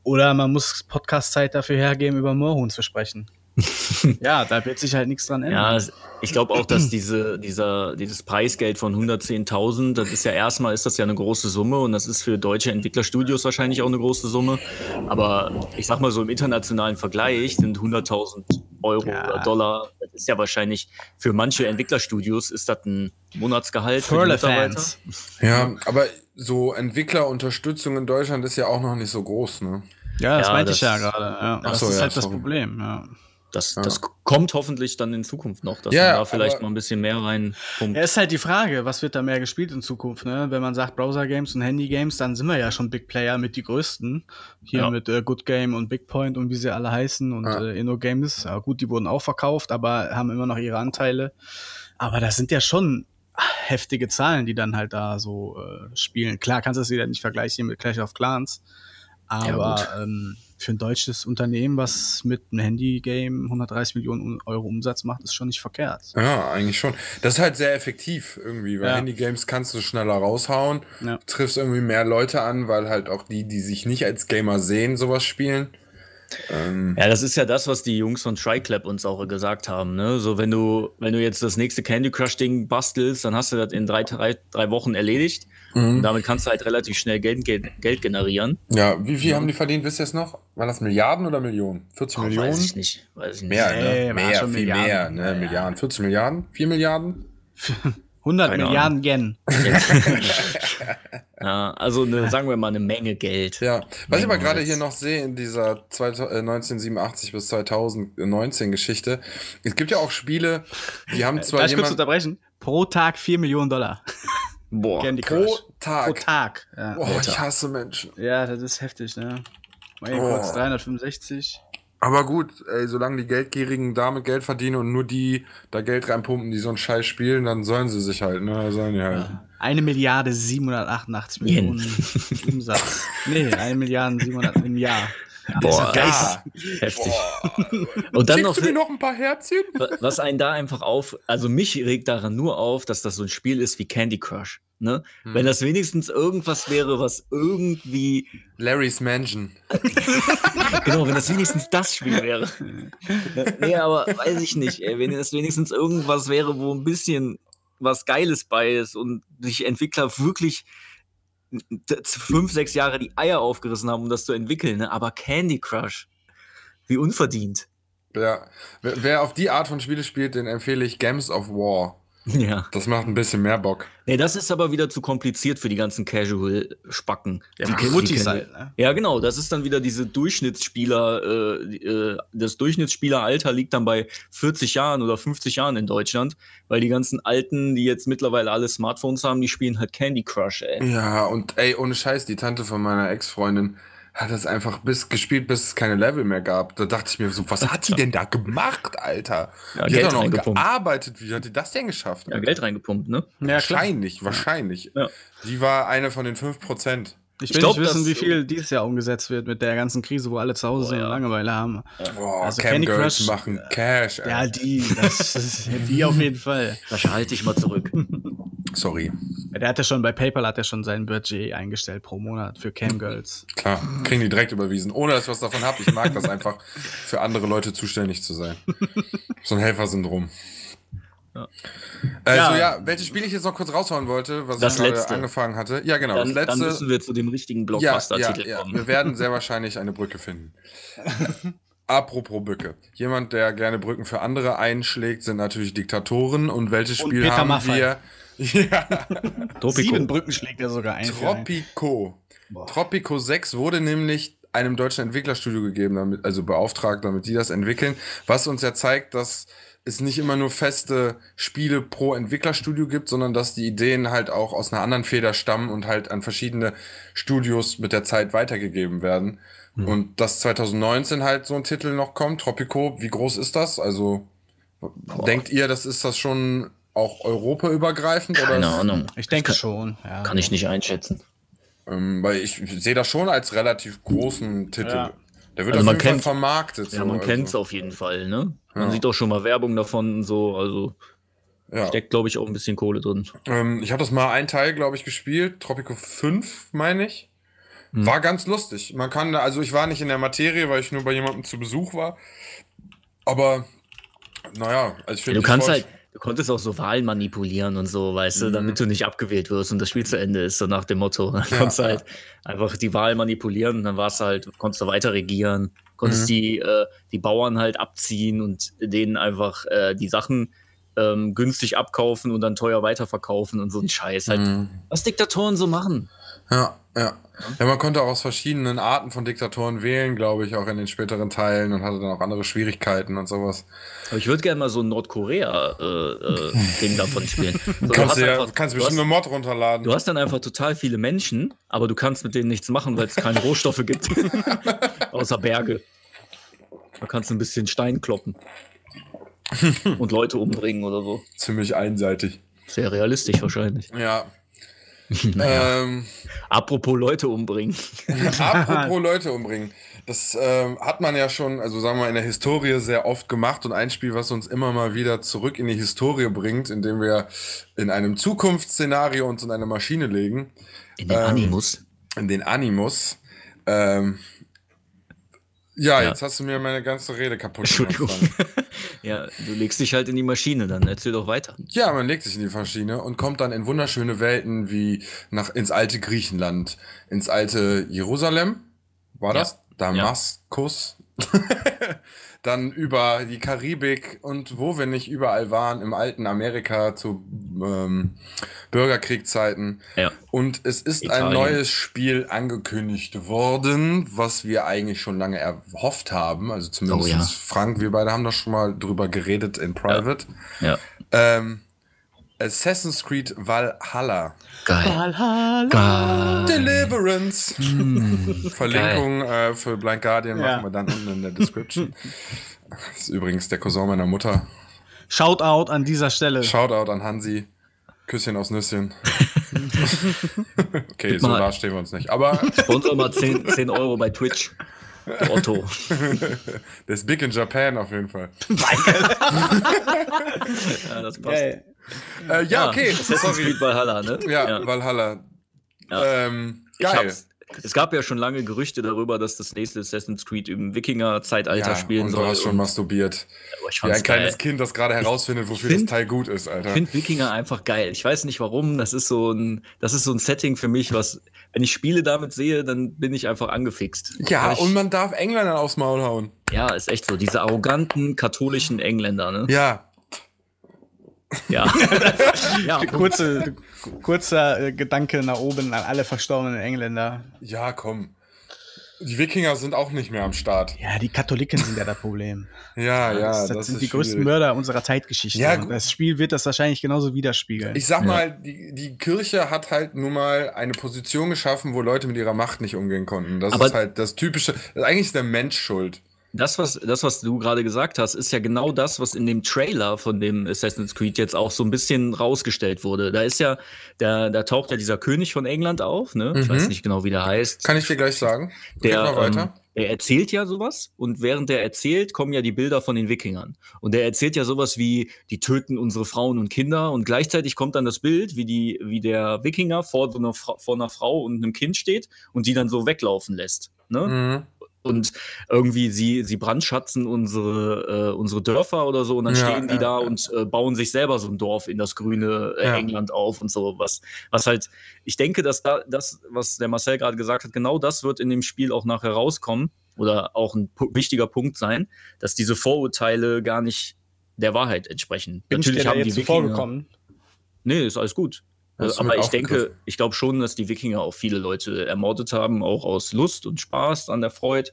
Oder man muss Podcast-Zeit dafür hergeben, über Moorhuhn zu sprechen. ja, da wird sich halt nichts dran ändern. Ja, ich glaube auch, dass diese, dieser, dieses Preisgeld von 110.000, das ist ja erstmal ist das ja eine große Summe und das ist für deutsche Entwicklerstudios wahrscheinlich auch eine große Summe. Aber ich sag mal so im internationalen Vergleich sind 100.000 Euro Ja. oder Dollar, das ist ja wahrscheinlich für manche Entwicklerstudios ist das ein Monatsgehalt für die Mitarbeiter. Ja, aber so Entwicklerunterstützung in Deutschland ist ja auch noch nicht so groß, ne? Ja, das Ja, meinte ich ja das- gerade. Ja. Ach Das so, ist ja, halt das sorry. Problem. Ja. Das, Ja. das kommt hoffentlich dann in Zukunft noch, dass Ja, man da vielleicht mal ein bisschen mehr rein pumpt. ja, ist halt die Frage, was wird da mehr gespielt in Zukunft? Ne? Wenn man sagt Browser-Games und Handy-Games, dann sind wir ja schon Big Player mit die größten. Hier Ja. mit äh, Good Game und Big Point und wie sie alle heißen und Ja. äh, Inno Games. Ja, gut, die wurden auch verkauft, aber haben immer noch ihre Anteile. Aber das sind ja schon heftige Zahlen, die dann halt da so äh, spielen. Klar, kannst du das wieder nicht vergleichen mit Clash of Clans. Aber gut. ähm, für ein deutsches Unternehmen, was mit einem Handy-Game 130 Millionen Euro Umsatz macht, ist schon nicht verkehrt. Ja, eigentlich schon. Das ist halt sehr effektiv irgendwie, weil Ja. Handy-Games kannst du schneller raushauen, Ja. triffst irgendwie mehr Leute an, weil halt auch die, die sich nicht als Gamer sehen, sowas spielen. Ähm, Ja, das ist ja das, was die Jungs von TriClap uns auch gesagt haben. Ne? So, wenn du, wenn du jetzt das nächste Candy Crush-Ding bastelst, dann hast du das in drei, drei, drei Wochen erledigt. Und damit kannst du halt relativ schnell Geld, Geld, Geld generieren. ja, wie viel haben die verdient, wisst ihr es noch? Waren das Milliarden oder Millionen? 40 Oh, Millionen? Weiß ich nicht. Weiß ich nicht. Mehr, ne? war Mehr, viel Milliarden. mehr, ne? Milliarden. 40 Milliarden? 4 Milliarden? 100 Keine Milliarden Yen. Ja, also eine, sagen wir mal eine Menge Geld. Ja, was ich aber gerade hier noch sehe in dieser 2000, äh, 1987 bis 2019 Geschichte, es gibt ja auch Spiele, die haben zwar Darf ich kurz unterbrechen? Pro Tag 4 Millionen Dollar. Boah. Candy Crush. pro Tag. Pro Tag. Ja. Boah, ich hasse Menschen. ja, das ist heftig, ne? Mal hier Oh. kurz 365. Aber gut, ey, solange die Geldgierigen damit Geld verdienen und nur die da Geld reinpumpen, die so einen Scheiß spielen, dann sollen sie sich halt, ne? Sollen die halt. Eine Milliarde 788 Yen. Millionen Umsatz. Nee, eine Milliarde 700 im Jahr. Boah, Ja. heftig. Und dann noch, mir noch ein paar Herzchen? was einen da einfach auf, also mich regt daran nur auf, dass das so ein Spiel ist wie Candy Crush. Ne? Hm. Wenn das wenigstens irgendwas wäre, was irgendwie, Larry's Mansion. genau, wenn das wenigstens das Spiel wäre. nee, aber weiß ich nicht, ey, wenn es wenigstens irgendwas wäre, wo ein bisschen was Geiles bei ist und sich Entwickler wirklich fünf, sechs Jahre die Eier aufgerissen haben, um das zu entwickeln, ne? aber Candy Crush, wie unverdient. Ja. Wer auf die Art von Spiele spielt, den empfehle ich Games of War. Ja. Das macht ein bisschen mehr Bock. Nee, das ist aber wieder zu kompliziert für die ganzen Casual-Spacken. Ja, Die kennen- halt, ne? Ja, genau. Das ist dann wieder diese Durchschnittsspieler. Äh, äh, das Durchschnittsspieleralter liegt dann bei 40 Jahren oder 50 Jahren in Deutschland, weil die ganzen Alten, die jetzt mittlerweile alle Smartphones haben, die spielen halt Candy Crush, ey. Ja, und ey, ohne Scheiß, die Tante von meiner Ex-Freundin hat das einfach bis gespielt, bis es keine Level mehr gab. Da dachte ich mir so, was hat die denn da gemacht, Alter? Ja, die Geld hat doch noch gearbeitet. Wie hat die das denn geschafft? Ja, Geld reingepumpt, ne? Ja, klar. wahrscheinlich, wahrscheinlich. Ja. Die war eine von den 5%. Ich Ich will glaub, nicht wissen, wie viel dieses Jahr umgesetzt wird mit der ganzen Krise, wo alle zu Hause Oh, sind ja. und Langeweile haben. Boah, Also Cam Candy Girls Crush, machen Cash, ey. Ja, die, das, das, die auf jeden Fall. Sascha, halt dich mal zurück. Sorry. Der hat ja schon bei PayPal hat er schon sein Budget eingestellt pro Monat für Camgirls. Klar, kriegen die direkt überwiesen, ohne dass ich was davon habe. Ich mag das einfach, für andere Leute zuständig zu sein. So ein Helfersyndrom. Ja. Also Ja. ja, welches Spiel ich jetzt noch kurz raushauen wollte, was Das ich gerade letzte. angefangen hatte. Ja, genau, Dann, das dann letzte. müssen wir zu dem richtigen ja, ja, Blockbuster-Titel ja, kommen. wir werden sehr wahrscheinlich eine Brücke finden. Apropos Brücke. Jemand, der gerne Brücken für andere einschlägt, sind natürlich Diktatoren. Und welches Und Spiel Peter haben Maffay. wir? Ja, Tropico. Sieben Brücken schlägt er sogar ein. Tropico. Boah. Tropico 6 wurde nämlich einem deutschen Entwicklerstudio gegeben, damit, also beauftragt, damit die das entwickeln, was uns ja zeigt, dass es nicht immer nur feste Spiele pro Entwicklerstudio gibt, sondern dass die Ideen halt auch aus einer anderen Feder stammen und halt an verschiedene Studios mit der Zeit weitergegeben werden. Und dass 2019 halt so ein Titel noch kommt, Tropico, wie groß ist das? Also denkt ihr, das ist das schon auch europaübergreifend? Keine oder? Ahnung. Ich denke kann, schon. Ja. Kann ich nicht einschätzen. Ähm, weil ich sehe das schon als relativ großen Titel. Ja. Der wird Also auf man jeden Fall kennt- vermarktet. Ja, so, man also. kennt's auf jeden Fall, ne? Man Ja. sieht auch schon mal Werbung davon und so, also Ja. steckt, glaube ich, auch ein bisschen Kohle drin. Ähm, ich habe das mal einen Teil, glaube ich, gespielt. Tropico 5, meine ich. Hm. War ganz lustig. Man kann, da- also ich war nicht in der Materie, weil ich nur bei jemandem zu Besuch war. Aber, naja, also ich Ja, finde du kannst halt, du konntest auch so Wahlen manipulieren und so, weißt du, damit du nicht abgewählt wirst und das Spiel zu Ende ist, so nach dem Motto. Dann konntest du ja. halt einfach die Wahl manipulieren und dann warst du halt, konntest du weiter regieren, konntest Mhm. die, äh, die Bauern halt abziehen und denen einfach äh, die Sachen ähm, günstig abkaufen und dann teuer weiterverkaufen und so ein Scheiß. Halt, Mhm. Was Diktatoren so machen. Ja, ja. Ja, man konnte auch aus verschiedenen Arten von Diktatoren wählen, glaube ich, auch in den späteren Teilen und hatte dann auch andere Schwierigkeiten und sowas. Aber ich würde gerne mal so ein Nordkorea-Ding äh, davon spielen. So, du kannst du ja, einfach- kannst du bestimmt hast- eine Mod runterladen. Du hast dann einfach total viele Menschen, aber du kannst mit denen nichts machen, weil es keine Rohstoffe gibt. Außer Berge. Da kannst du ein bisschen Stein kloppen. Und Leute umbringen oder so. Ziemlich einseitig. Sehr realistisch wahrscheinlich. Ja. Naja. Ähm, Apropos Leute umbringen. Apropos Leute umbringen. Das ähm, hat man ja schon, also sagen wir mal, in der Historie sehr oft gemacht und ein Spiel, was uns immer mal wieder zurück in die Historie bringt, indem wir in einem Zukunftsszenario uns in eine Maschine legen, In den Ähm, Animus. in den Animus. Ähm, ja, Ja. jetzt hast du mir meine ganze Rede kaputt Entschuldigung. Ja, du legst dich halt in die Maschine, dann erzähl doch weiter. Ja, man legt sich in die Maschine und kommt dann in wunderschöne Welten wie nach ins alte Griechenland, ins alte Jerusalem. War Ja. das? Damaskus. dann über die Karibik und wo wir nicht überall waren, im alten Amerika zu ähm, Bürgerkriegszeiten. Ja. Und es ist ein Italien. neues Spiel angekündigt worden, was wir eigentlich schon lange erhofft haben. Also zumindest Oh ja. Frank, wir beide haben da schon mal drüber geredet in Private. Ja. Ähm, Assassin's Creed Valhalla. Geil. Valhalla. Geil. Deliverance. Hm, Verlinkung äh, für Blind Guardian Ja. machen wir dann unten in der Description. Das ist übrigens der Cousin meiner Mutter. Shoutout an dieser Stelle. Shoutout an Hansi. Küsschen aus Nüsschen. okay, so mal- da stehen wir uns nicht. Aber Sponsor mal 10, 10 Euro bei Twitch. Der Otto. der ist big in Japan auf jeden Fall. Ja, das passt. Geil. Äh, ja, okay. Assassin's. Creed Valhalla, ne? Ja, Valhalla. Ja. Ähm, geil. Es gab ja schon lange Gerüchte darüber, dass das nächste Assassin's Creed im Wikinger-Zeitalter Ja, spielen und soll. du hast schon masturbiert. Wie ein fand's kleines geil. Kind, das gerade herausfindet, wofür find- das Teil gut ist, Alter. Ich finde Wikinger einfach geil. Ich weiß nicht warum. Das ist so ein, das ist so ein Setting für mich, was, wenn ich Spiele damit sehe, dann bin ich einfach angefixt. ja, ich, und man darf Engländern aufs Maul hauen. ja, ist echt so. Diese arroganten katholischen Engländer, ne? Ja. Ja. ja. Kurze, kurzer äh, Gedanke nach oben an alle verstorbenen Engländer. Ja, komm. Die Wikinger sind auch nicht mehr am Start. Ja, die Katholiken sind ja das Problem. ja, ja. Das, das, das sind die schwierig. größten Mörder unserer Zeitgeschichte. Ja, das Spiel wird das wahrscheinlich genauso widerspiegeln. Ich sag mal, die, die Kirche hat halt nun mal eine Position geschaffen, wo Leute mit ihrer Macht nicht umgehen konnten. Das Aber ist halt das typische. Eigentlich ist der Mensch schuld. Das was, das, was du gerade gesagt hast, ist ja genau das, was in dem Trailer von dem Assassin's Creed jetzt auch so ein bisschen rausgestellt wurde. Da ist ja, da, da taucht ja dieser König von England auf, ne? Mhm. Ich weiß mhm. nicht genau, wie der heißt. Kann ich dir gleich sagen. Der, mal weiter. Ähm, er erzählt ja sowas und während er erzählt, kommen ja die Bilder von den Wikingern. Und er erzählt ja sowas wie, die töten unsere Frauen und Kinder und gleichzeitig kommt dann das Bild, wie, die, wie der Wikinger vor, so einer, vor einer Frau und einem Kind steht und die dann so weglaufen lässt. Ne? Mhm und irgendwie sie, sie brandschatzen unsere, äh, unsere Dörfer oder so und dann ja, stehen die ja, da ja. und äh, bauen sich selber so ein Dorf in das grüne äh, England auf und so was. Was halt, ich denke, dass da das, was der Marcel gerade gesagt hat, genau das wird in dem Spiel auch nachher rauskommen oder auch ein wichtiger Punkt sein, dass diese Vorurteile gar nicht der Wahrheit entsprechen. Bin Natürlich ich haben die Wikinger. Vorgekommen? Nee, ist alles gut. Also, aber ich denke, ich glaube schon, dass die Wikinger auch viele Leute ermordet haben, auch aus Lust und Spaß an der Freude.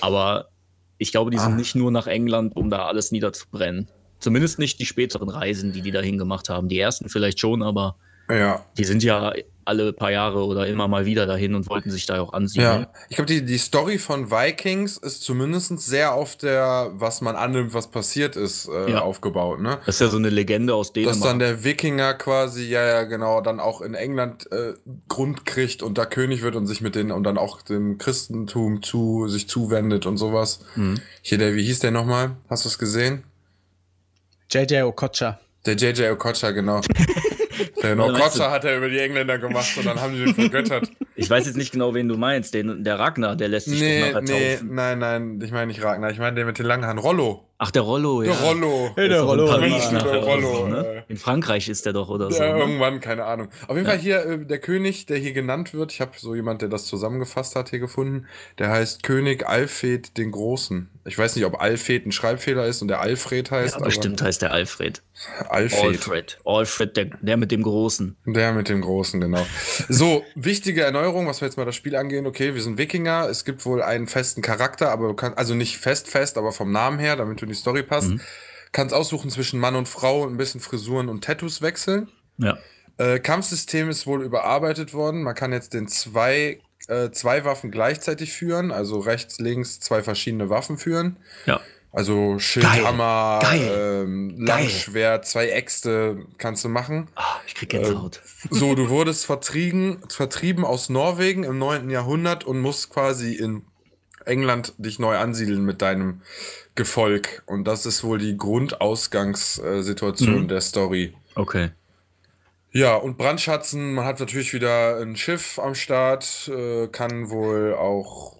Aber ich glaube, die ah. sind nicht nur nach England, um da alles niederzubrennen. Zumindest nicht die späteren Reisen, die die dahin gemacht haben. Die ersten vielleicht schon, aber ja. die sind ja alle paar Jahre oder immer mal wieder dahin und wollten sich da auch ansiedeln. Ja, ich glaube, die, die Story von Vikings ist zumindest sehr auf der, was man annimmt, was passiert ist, äh, ja. aufgebaut. Ne? Das ist ja so eine Legende aus Dänemark. Dass dann der Wikinger quasi, ja, ja, genau, dann auch in England äh, Grund kriegt und da König wird und sich mit denen und dann auch dem Christentum zu, sich zuwendet und sowas. Mhm. Hier, der, wie hieß der nochmal? Hast du es gesehen? JJ Okocha. Der JJ Okocha, genau. Der No Kotscher hat er über die Engländer gemacht und dann haben die den vergöttert. Ich weiß jetzt nicht genau, wen du meinst. Den, der Ragnar, der lässt sich nee, doch nachher nee, taufen. Nein, nein, ich meine nicht Ragnar. Ich meine den mit den langen Haaren. Rollo. Ach, der Rollo, ja. Der Rollo. Hey, der Rollo. In Paris der Rollo. Ne? In Frankreich ist der doch oder so. Ja, ne? irgendwann, keine Ahnung. Auf jeden ja. Fall hier äh, der König, der hier genannt wird. Ich habe so jemand, der das zusammengefasst hat, hier gefunden. Der heißt König Alfred den Großen. Ich weiß nicht, ob Alfred ein Schreibfehler ist und der Alfred heißt. Ja, bestimmt heißt der Alfred. Alfred. Alfred. Alfred, der, der mit dem Großen. Der mit dem Großen, genau. so, wichtige Erneuerung, was wir jetzt mal das Spiel angehen. Okay, wir sind Wikinger. Es gibt wohl einen festen Charakter, aber du kannst, also nicht fest, fest, aber vom Namen her, damit du in die Story passt. Mhm. Kannst aussuchen zwischen Mann und Frau, ein bisschen Frisuren und Tattoos wechseln. Ja. Äh, Kampfsystem ist wohl überarbeitet worden. Man kann jetzt den zwei, äh, zwei Waffen gleichzeitig führen, also rechts, links zwei verschiedene Waffen führen. Ja. Also Schildhammer, ähm, Langschwert, zwei Äxte kannst du machen. Oh, ich krieg Gänsehaut. Äh, so, du wurdest vertrieben, vertrieben aus Norwegen im 9. Jahrhundert und musst quasi in England dich neu ansiedeln mit deinem Gefolg. Und das ist wohl die Grundausgangssituation mhm. der Story. Okay. Ja, und Brandschatzen, man hat natürlich wieder ein Schiff am Start, äh, kann wohl auch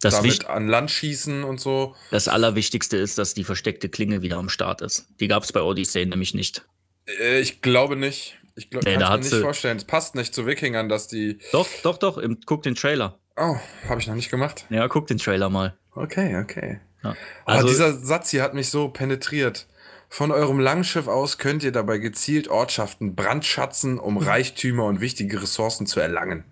das damit an Land schießen und so. Das Allerwichtigste ist, dass die versteckte Klinge wieder am Start ist. Die gab es bei Odyssey nämlich nicht. Äh, ich glaube nicht. Ich glaub, nee, kann mir nicht vorstellen. Es passt nicht zu Wikingern, dass die. Doch, doch, doch. Im, guck den Trailer. Oh, habe ich noch nicht gemacht. Ja, guck den Trailer mal. Okay, okay. Ja. Also, Aber dieser Satz hier hat mich so penetriert. Von eurem Langschiff aus könnt ihr dabei gezielt Ortschaften brandschatzen, um Reichtümer und wichtige Ressourcen zu erlangen.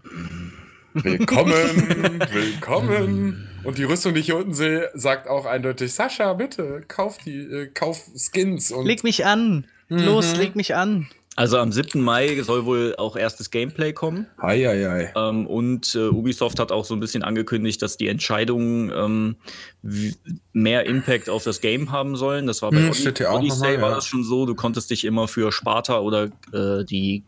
Willkommen, willkommen. Und die Rüstung, die ich hier unten sehe, sagt auch eindeutig: Sascha, bitte, kauf die, äh, kauf Skins. Und leg mich an. Los, mhm. leg mich an. Also am 7. Mai soll wohl auch erstes Gameplay kommen. Ei, ei, ei. Ähm, und äh, Ubisoft hat auch so ein bisschen angekündigt, dass die Entscheidungen ähm, mehr Impact auf das Game haben sollen. Das war bei hm, Odyssey, Odyssey war ja. das schon so. Du konntest dich immer für Sparta oder äh, die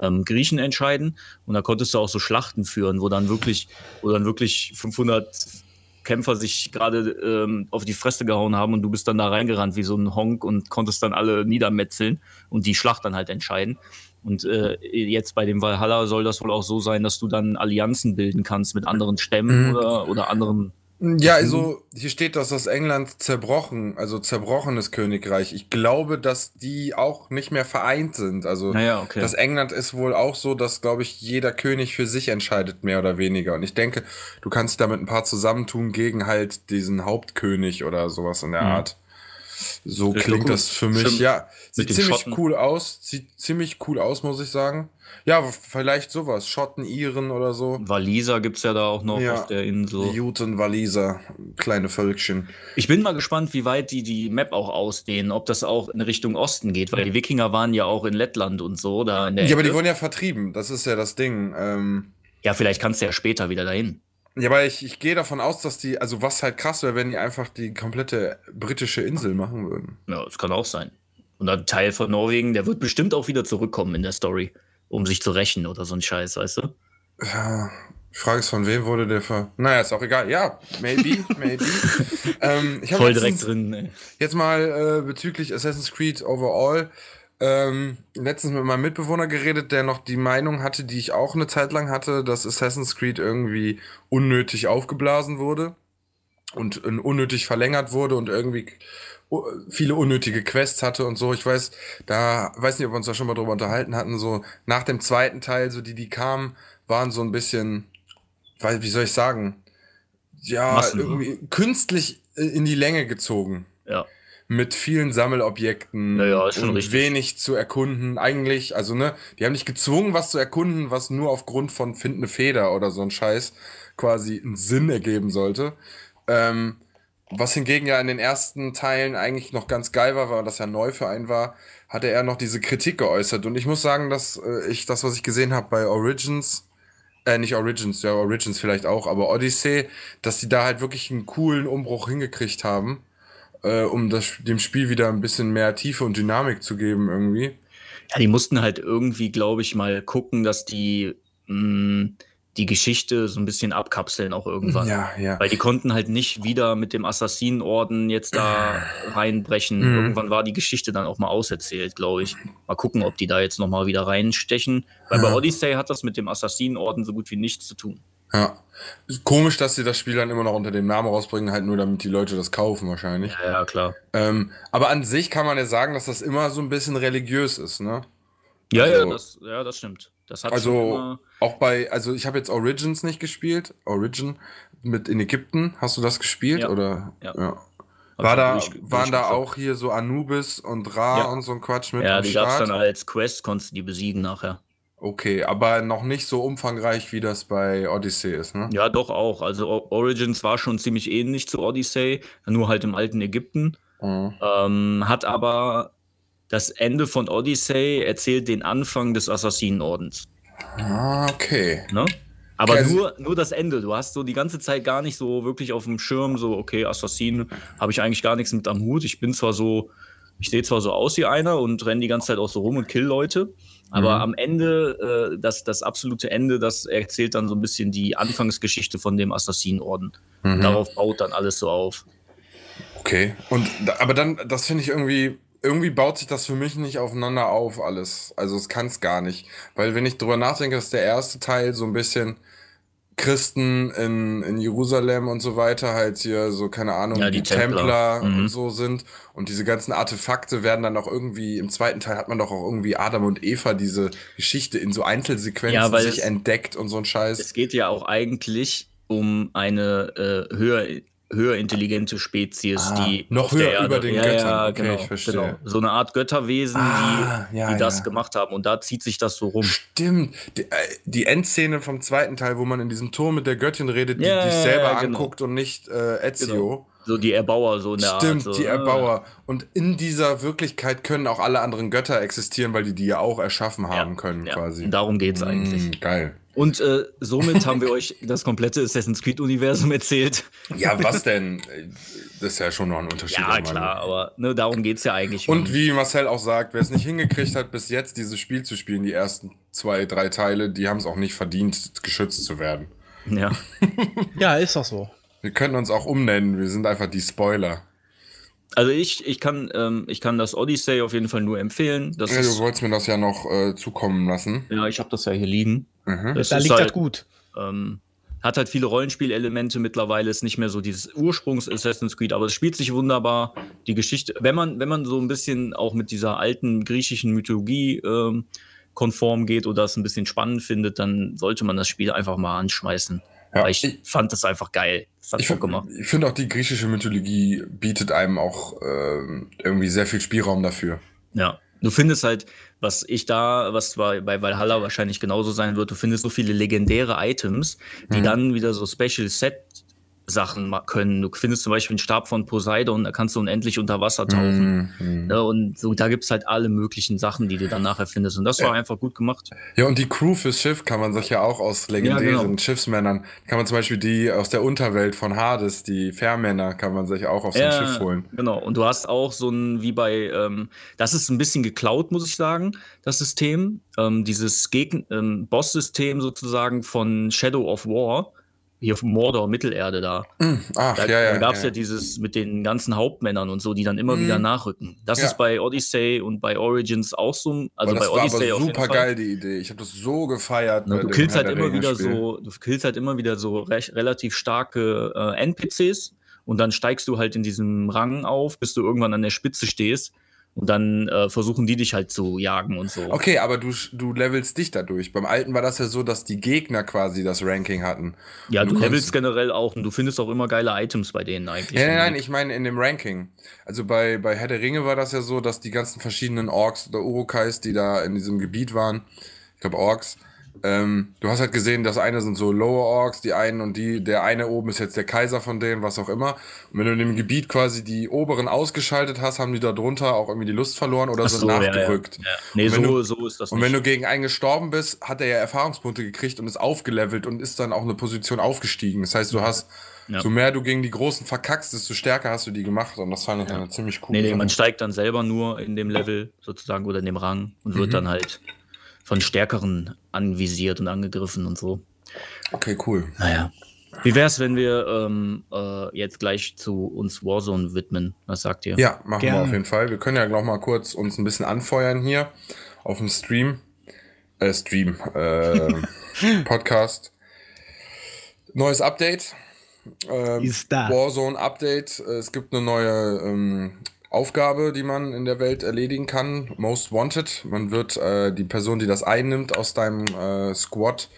ähm, Griechen entscheiden. Und da konntest du auch so Schlachten führen, wo dann wirklich, wo dann wirklich 500 Kämpfer sich gerade ähm, auf die Fresse gehauen haben und du bist dann da reingerannt wie so ein Honk und konntest dann alle niedermetzeln und die Schlacht dann halt entscheiden. Und äh, jetzt bei dem Valhalla soll das wohl auch so sein, dass du dann Allianzen bilden kannst mit anderen Stämmen mhm. oder, oder anderen ja, also hier steht, dass das England zerbrochen, also zerbrochenes Königreich. Ich glaube, dass die auch nicht mehr vereint sind. Also naja, okay. das England ist wohl auch so, dass, glaube ich, jeder König für sich entscheidet, mehr oder weniger. Und ich denke, du kannst damit ein paar zusammentun gegen halt diesen Hauptkönig oder sowas in der mhm. Art. So Ja, klingt das für mich. Ja, sieht ziemlich Schotten. cool aus. Sieht ziemlich cool aus, muss ich sagen. Ja, vielleicht sowas. Schotten, Iren oder so. Waliser gibt's ja da auch noch Ja. auf der Insel. Juten, Waliser, kleine Völkchen. Ich bin mal gespannt, wie weit die die Map auch ausdehnen, ob das auch in Richtung Osten geht, weil die Wikinger waren ja auch in Lettland und so, da in der Ja, aber die Ecke. wurden ja vertrieben. Das ist ja das Ding. Ähm, Ja, vielleicht kannst du ja später wieder dahin. Ja, aber ich, ich gehe davon aus, dass die, also was halt krass wäre, wenn die einfach die komplette britische Insel machen würden. Ja, das kann auch sein. Und ein Teil von Norwegen, der wird bestimmt auch wieder zurückkommen in der Story, um sich zu rächen oder so ein Scheiß, weißt du? Ja, die Frage ist, von wem wurde der ver... Naja, ist auch egal. Ja, maybe, maybe. ähm, Voll direkt drin. Ey. Jetzt mal äh, bezüglich Assassin's Creed overall. Ähm, letztens mit meinem Mitbewohner geredet, der noch die Meinung hatte, die ich auch eine Zeit lang hatte, dass Assassin's Creed irgendwie unnötig aufgeblasen wurde und äh, unnötig verlängert wurde und irgendwie u- viele unnötige Quests hatte und so. Ich weiß, da weiß nicht, ob wir uns da schon mal drüber unterhalten hatten. So nach dem zweiten Teil, so die, die kamen, waren so ein bisschen, wie soll ich sagen, ja, Massen, ne? irgendwie künstlich äh, in die Länge gezogen Ja. Mit vielen Sammelobjekten Ja, ja, ist schon und richtig. wenig zu erkunden. Eigentlich, also ne, die haben nicht gezwungen, was zu erkunden, was nur aufgrund von Find eine Feder oder so ein Scheiß quasi einen Sinn ergeben sollte. Ähm, was hingegen ja in den ersten Teilen eigentlich noch ganz geil war, weil das ja neu für einen war, hatte er noch diese Kritik geäußert. Und ich muss sagen, dass äh, ich das, was ich gesehen habe bei Origins, äh, nicht Origins, ja, Origins vielleicht auch, aber Odyssey, dass die da halt wirklich einen coolen Umbruch hingekriegt haben äh, um das, dem Spiel wieder ein bisschen mehr Tiefe und Dynamik zu geben irgendwie. Ja, die mussten halt irgendwie, glaube ich, mal gucken, dass die mh, die Geschichte so ein bisschen abkapseln auch irgendwann. Ja, ja. Weil die konnten halt nicht wieder mit dem Assassinenorden jetzt da reinbrechen. Mhm. Irgendwann war die Geschichte dann auch mal auserzählt, glaube ich. Mal gucken, ob die da jetzt noch mal wieder reinstechen. Weil bei Ja. Odyssey hat das mit dem Assassinenorden so gut wie nichts zu tun. Ja. Komisch, dass sie das Spiel dann immer noch unter dem Namen rausbringen, halt nur damit die Leute das kaufen wahrscheinlich. Ja, ja, klar. Ähm, aber an sich kann man ja sagen, dass das immer so ein bisschen religiös ist, ne? Ja, ja, Also- das, ja, das stimmt. Das hat Also auch bei, also ich habe jetzt Origins nicht gespielt. Origin mit in Ägypten. Hast du das gespielt? Ja. Oder? Ja. ja. War da, durch- waren da auch hier so Anubis und Ra Ja. und so ein Quatsch mit Ja, die gab's Start? dann als Quest, konntest du die besiegen nachher. Okay, aber noch nicht so umfangreich, wie das bei Odyssey ist, ne? Ja, doch auch. Also O- Origins war schon ziemlich ähnlich zu Odyssey, nur halt im alten Ägypten. Mhm. Ähm, hat aber das Ende von Odyssey erzählt den Anfang des Assassinenordens. Ah, okay. Ne? Aber Okay, also- nur, nur das Ende. Du hast so die ganze Zeit gar nicht so wirklich auf dem Schirm, so, okay, Assassin, habe ich eigentlich gar nichts mit am Hut. Ich bin zwar so, ich sehe zwar so aus wie einer und renne die ganze Zeit auch so rum und kill Leute. Aber Mhm. am Ende, äh, das, das absolute Ende, das erzählt dann so ein bisschen die Anfangsgeschichte von dem Assassinenorden. Mhm. Darauf baut dann alles so auf. Okay. Und aber dann, das finde ich irgendwie, irgendwie baut sich das für mich nicht aufeinander auf, alles. Also es kann es gar nicht. Weil wenn ich drüber nachdenke, dass der erste Teil so ein bisschen Christen in, in Jerusalem und so weiter halt hier so, keine Ahnung, Ja, die, die Templer, Templer. Mhm. und so sind. Und diese ganzen Artefakte werden dann auch irgendwie, im zweiten Teil hat man doch auch irgendwie Adam und Eva diese Geschichte in so Einzelsequenzen Ja, weil sich es- entdeckt und so ein Scheiß. Es geht ja auch eigentlich um eine äh, höher, höher intelligente Spezies, Ah, die noch höher über den ja, Göttern. Ja, Okay, genau, ich verstehe. genau. So eine Art Götterwesen, Ah, die, ja, die das ja. gemacht haben. Und da zieht sich das so rum. Stimmt. Die, äh, die Endszene vom zweiten Teil, wo man in diesem Turm mit der Göttin redet, die dich selber genau. anguckt und nicht äh, Ezio. Genau. So die Erbauer, so in der Stimmt, Art. So, die äh, Erbauer. Und in dieser Wirklichkeit können auch alle anderen Götter existieren, weil die die ja auch erschaffen haben können, quasi. Und darum geht's eigentlich. Mm, geil. Und äh, somit haben wir euch das komplette Assassin's Creed-Universum erzählt. Ja, was denn? Das ist ja schon noch ein Unterschied. Ja, klar, aber ne, darum geht's ja eigentlich. Und wie Marcel auch sagt, wer es nicht hingekriegt hat, bis jetzt dieses Spiel zu spielen, die ersten zwei, drei Teile, die haben es auch nicht verdient, geschützt zu werden. ja. Ja, ist doch so. Wir können uns auch umnennen, wir sind einfach die Spoiler. Also ich, ich, kann, ähm, ich kann das Odyssey auf jeden Fall nur empfehlen. Das Ja, ist, du wolltest mir das ja noch äh, zukommen lassen. ja, ich habe das ja hier liegen. Mhm. Das da ist liegt halt, das gut. Ähm, hat halt viele Rollenspielelemente mittlerweile, ist nicht mehr so dieses Ursprungs Assassin's Creed, aber es spielt sich wunderbar. Die Geschichte, wenn man, wenn man so ein bisschen auch mit dieser alten griechischen Mythologie ähm, konform geht oder es ein bisschen spannend findet, dann sollte man das Spiel einfach mal anschmeißen. Ja, ich, fand das einfach geil. Das ich finde find auch die griechische Mythologie bietet einem auch äh, irgendwie sehr viel Spielraum dafür. Ja. Du findest halt, was ich da, was bei, bei Valhalla wahrscheinlich genauso sein wird, du findest so viele legendäre Items, die mhm. dann wieder so Special Set Sachen können. Du findest zum Beispiel einen Stab von Poseidon, da kannst du unendlich unter Wasser tauchen. Mm, mm. Ja, und so, da gibt es halt alle möglichen Sachen, die du dann nachher findest. Und das war ja. einfach gut gemacht. Ja, und die Crew fürs Schiff kann man sich ja auch aus legendären ja, genau. Schiffsmännern, kann man zum Beispiel die aus der Unterwelt von Hades, die Fährmänner, kann man sich auch auf sein Schiff holen. Genau, und du hast auch so ein, wie bei, ähm, das ist ein bisschen geklaut, muss ich sagen, das System. Ähm, dieses ähm, Boss-System sozusagen von Shadow of War hier auf Mordor, Mittelerde da. Mm, ach, da, ja, ja, da gab es ja. ja. dieses mit den ganzen Hauptmännern und so, die dann immer mm. wieder nachrücken. Das ja. ist bei Odyssey und bei Origins auch so. Also bei Odyssey war aber super geil die Idee. Ich habe das so gefeiert. Na, du killst halt immer wieder so, du killst halt immer wieder so recht, relativ starke äh, NPCs und dann steigst du halt in diesem Rang auf, bis du irgendwann an der Spitze stehst und dann äh, versuchen die dich halt zu jagen und so. Okay, aber du, du levelst dich dadurch. Beim alten war das ja so, dass die Gegner quasi das Ranking hatten. Ja, du, du levelst generell auch und du findest auch immer geile Items bei denen eigentlich. Ja, nein, nein, ich meine in dem Ranking. Also bei, bei Herr der Ringe war das ja so, dass die ganzen verschiedenen Orks oder Urukais, die da in diesem Gebiet waren, ich glaube Orks, ähm, du hast halt gesehen, das eine sind so Lower Orks, die einen und die, der eine oben ist jetzt der Kaiser von denen, was auch immer. Und wenn du in dem Gebiet quasi die oberen ausgeschaltet hast, haben die da drunter auch irgendwie die Lust verloren oder so, sind nachgerückt. Ja, ja. Nee, so, du, so ist das Und wenn du gegen einen gestorben bist, hat er ja Erfahrungspunkte gekriegt und ist aufgelevelt und ist dann auch eine Position aufgestiegen. Das heißt, du hast ja. So mehr du gegen die Großen verkackst, desto stärker hast du die gemacht. Und das fand ich ja. eine ziemlich cool. Nee, nee, man steigt dann selber nur in dem Level sozusagen oder in dem Rang und wird mhm. dann halt von Stärkeren anvisiert und angegriffen und so. Okay, cool. Naja. Wie wäre es, wenn wir ähm, äh, jetzt gleich zu uns Warzone widmen? Was sagt ihr? Ja, machen Gerne. wir auf jeden Fall. Wir können ja noch mal kurz uns ein bisschen anfeuern hier auf dem Stream. Äh, Stream. Äh, Podcast. Neues Update. Ähm, Ist da. Warzone Update. Es gibt eine neue ähm, Aufgabe, die man in der Welt erledigen kann. Most Wanted. Man wird äh, die Person, die das einnimmt aus deinem äh, Squad,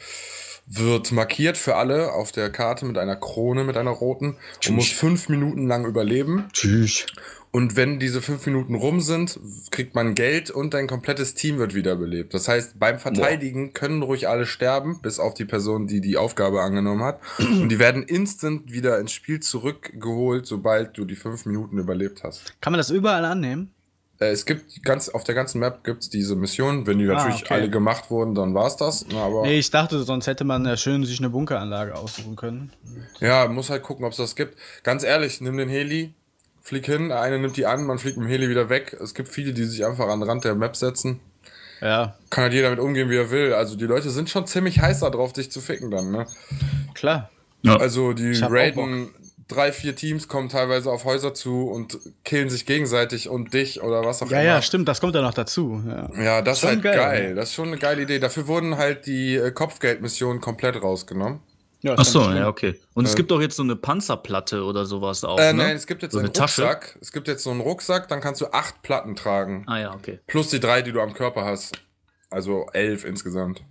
wird markiert für alle auf der Karte mit einer Krone, mit einer roten Tschüss. und muss fünf Minuten lang überleben. Tschüss. Und wenn diese fünf Minuten rum sind, kriegt man Geld und dein komplettes Team wird wiederbelebt. Das heißt, beim Verteidigen Boah. können ruhig alle sterben, bis auf die Person, die die Aufgabe angenommen hat. und die werden instant wieder ins Spiel zurückgeholt, sobald du die fünf Minuten überlebt hast. Kann man das überall annehmen? Äh, es gibt ganz auf der ganzen Map gibt es diese Missionen. Wenn die ah, natürlich okay. alle gemacht wurden, dann war es das. aber nee, ich dachte, sonst hätte man ja schön sich eine Bunkeranlage aussuchen können. Ja, muss halt gucken, ob es das gibt. Ganz ehrlich, nimm den Heli, flieg hin, eine nimmt die an, man fliegt mit dem Heli wieder weg. Es gibt viele, die sich einfach an den Rand der Map setzen. Ja. Kann halt jeder damit umgehen, wie er will. Also die Leute sind schon ziemlich heiß darauf, dich zu ficken dann, ne? Klar. Ja. Also die raiden drei, vier Teams kommen teilweise auf Häuser zu und killen sich gegenseitig und dich oder was auch ja, immer. Ja, ja, stimmt, das kommt ja noch dazu. Ja, ja das ist halt geil. geil. Das ist schon eine geile Idee. Dafür wurden halt die äh, Kopfgeldmissionen komplett rausgenommen. Ja, Ach so, ja, okay. Und äh, es gibt doch jetzt so eine Panzerplatte oder sowas auch. Äh, ne? Nein, es gibt jetzt so einen Rucksack. Tasche. Es gibt jetzt so einen Rucksack, dann kannst du acht Platten tragen. Ah ja, okay. Plus die drei, die du am Körper hast. Also elf insgesamt.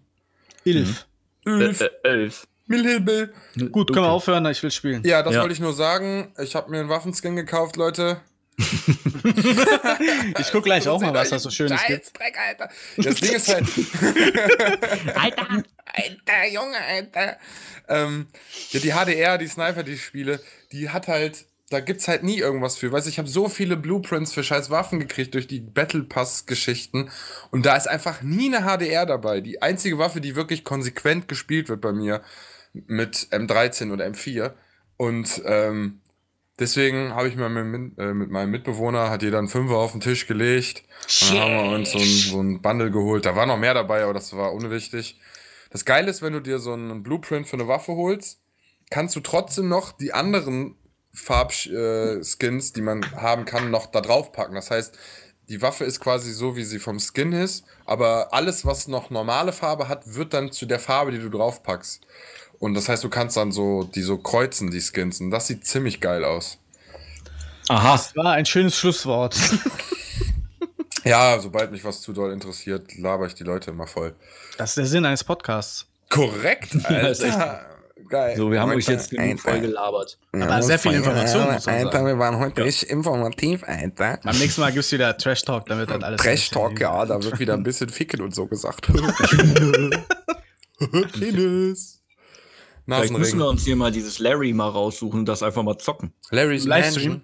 Elf. Mhm. Elf. Äh, äh, elf. Milhilbe. Gut, können wir aufhören, ich will spielen. Ja, das ja. wollte ich nur sagen. Ich habe mir einen Waffenskin gekauft, Leute. ich guck gleich auch mal, was da so schönes gibt. Dreck, Alter. Das Ding ist halt. Alter! Alter, Junge, Alter. Ähm, ja, die HDR, die Sniper, die spiele, die hat halt. Da gibt's halt nie irgendwas für. Weißt du, ich habe so viele Blueprints für scheiß Waffen gekriegt durch die Battle Pass-Geschichten. Und da ist einfach nie eine HDR dabei. Die einzige Waffe, die wirklich konsequent gespielt wird bei mir mit M13 oder M4. Und ähm, Deswegen habe ich mir mit, äh, mit, meinem Mitbewohner, hat jeder einen Fünfer auf den Tisch gelegt. Und dann haben wir uns so ein, so ein Bundle geholt. Da war noch mehr dabei, aber das war unwichtig. Das Geile ist, wenn du dir so einen Blueprint für eine Waffe holst, kannst du trotzdem noch die anderen Farbskins, äh, die man haben kann, noch da drauf packen. Das heißt, die Waffe ist quasi so, wie sie vom Skin ist, aber alles, was noch normale Farbe hat, wird dann zu der Farbe, die du drauf packst. Und das heißt, du kannst dann so die so kreuzen, die Skins. Und das sieht ziemlich geil aus. Aha. Das war ein schönes Schlusswort. ja, sobald mich was zu doll interessiert, laber ich die Leute immer voll. Das ist der Sinn eines Podcasts. Korrekt, Alter. geil. So, wir haben euch jetzt genug Alter. voll gelabert. Ja, sehr viel Information, Alter, sagen. wir waren heute richtig informativ, Alter. Beim nächsten Mal gibt's wieder Trash Talk, damit dann alles. Trash Talk, ja, da wird wieder ein bisschen ficken und so gesagt. Penis. Vielleicht müssen wir uns hier mal dieses Larry mal raussuchen und das einfach mal zocken. Larry's Livestream?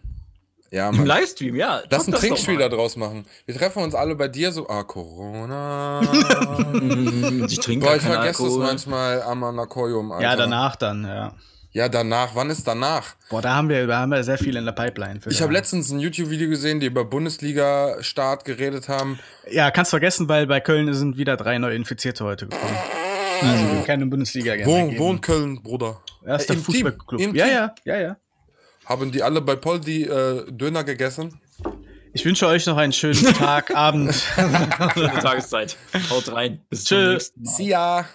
Ja, Im. Livestream, ja. Lass ein Trinkspiel da draus machen. Wir treffen uns alle bei dir so. Ah, Corona. Ich trinke Boah, ich keinen vergesse Alkohol. manchmal am Anakorium. Alter. Ja, danach dann, ja. Ja, danach. Wann ist danach? Boah, da haben wir, da haben wir sehr viel in der Pipeline. Für Ich habe letztens ein YouTube-Video gesehen, die über Bundesliga-Start geredet haben. Ja, kannst vergessen, weil bei Köln sind wieder drei neue Infizierte heute gekommen. Also keine Bundesliga mehr Wo, geben. wo in Köln, Bruder? Ja, ist der Im Team. Fußballclub. Ja, ja, ja, ja. Haben die alle bei Paul die äh, Döner gegessen? Ich wünsche euch noch einen schönen Tag, Abend. Schöne Tageszeit. Haut rein. Bis zum Tschö. nächsten Mal. See ya!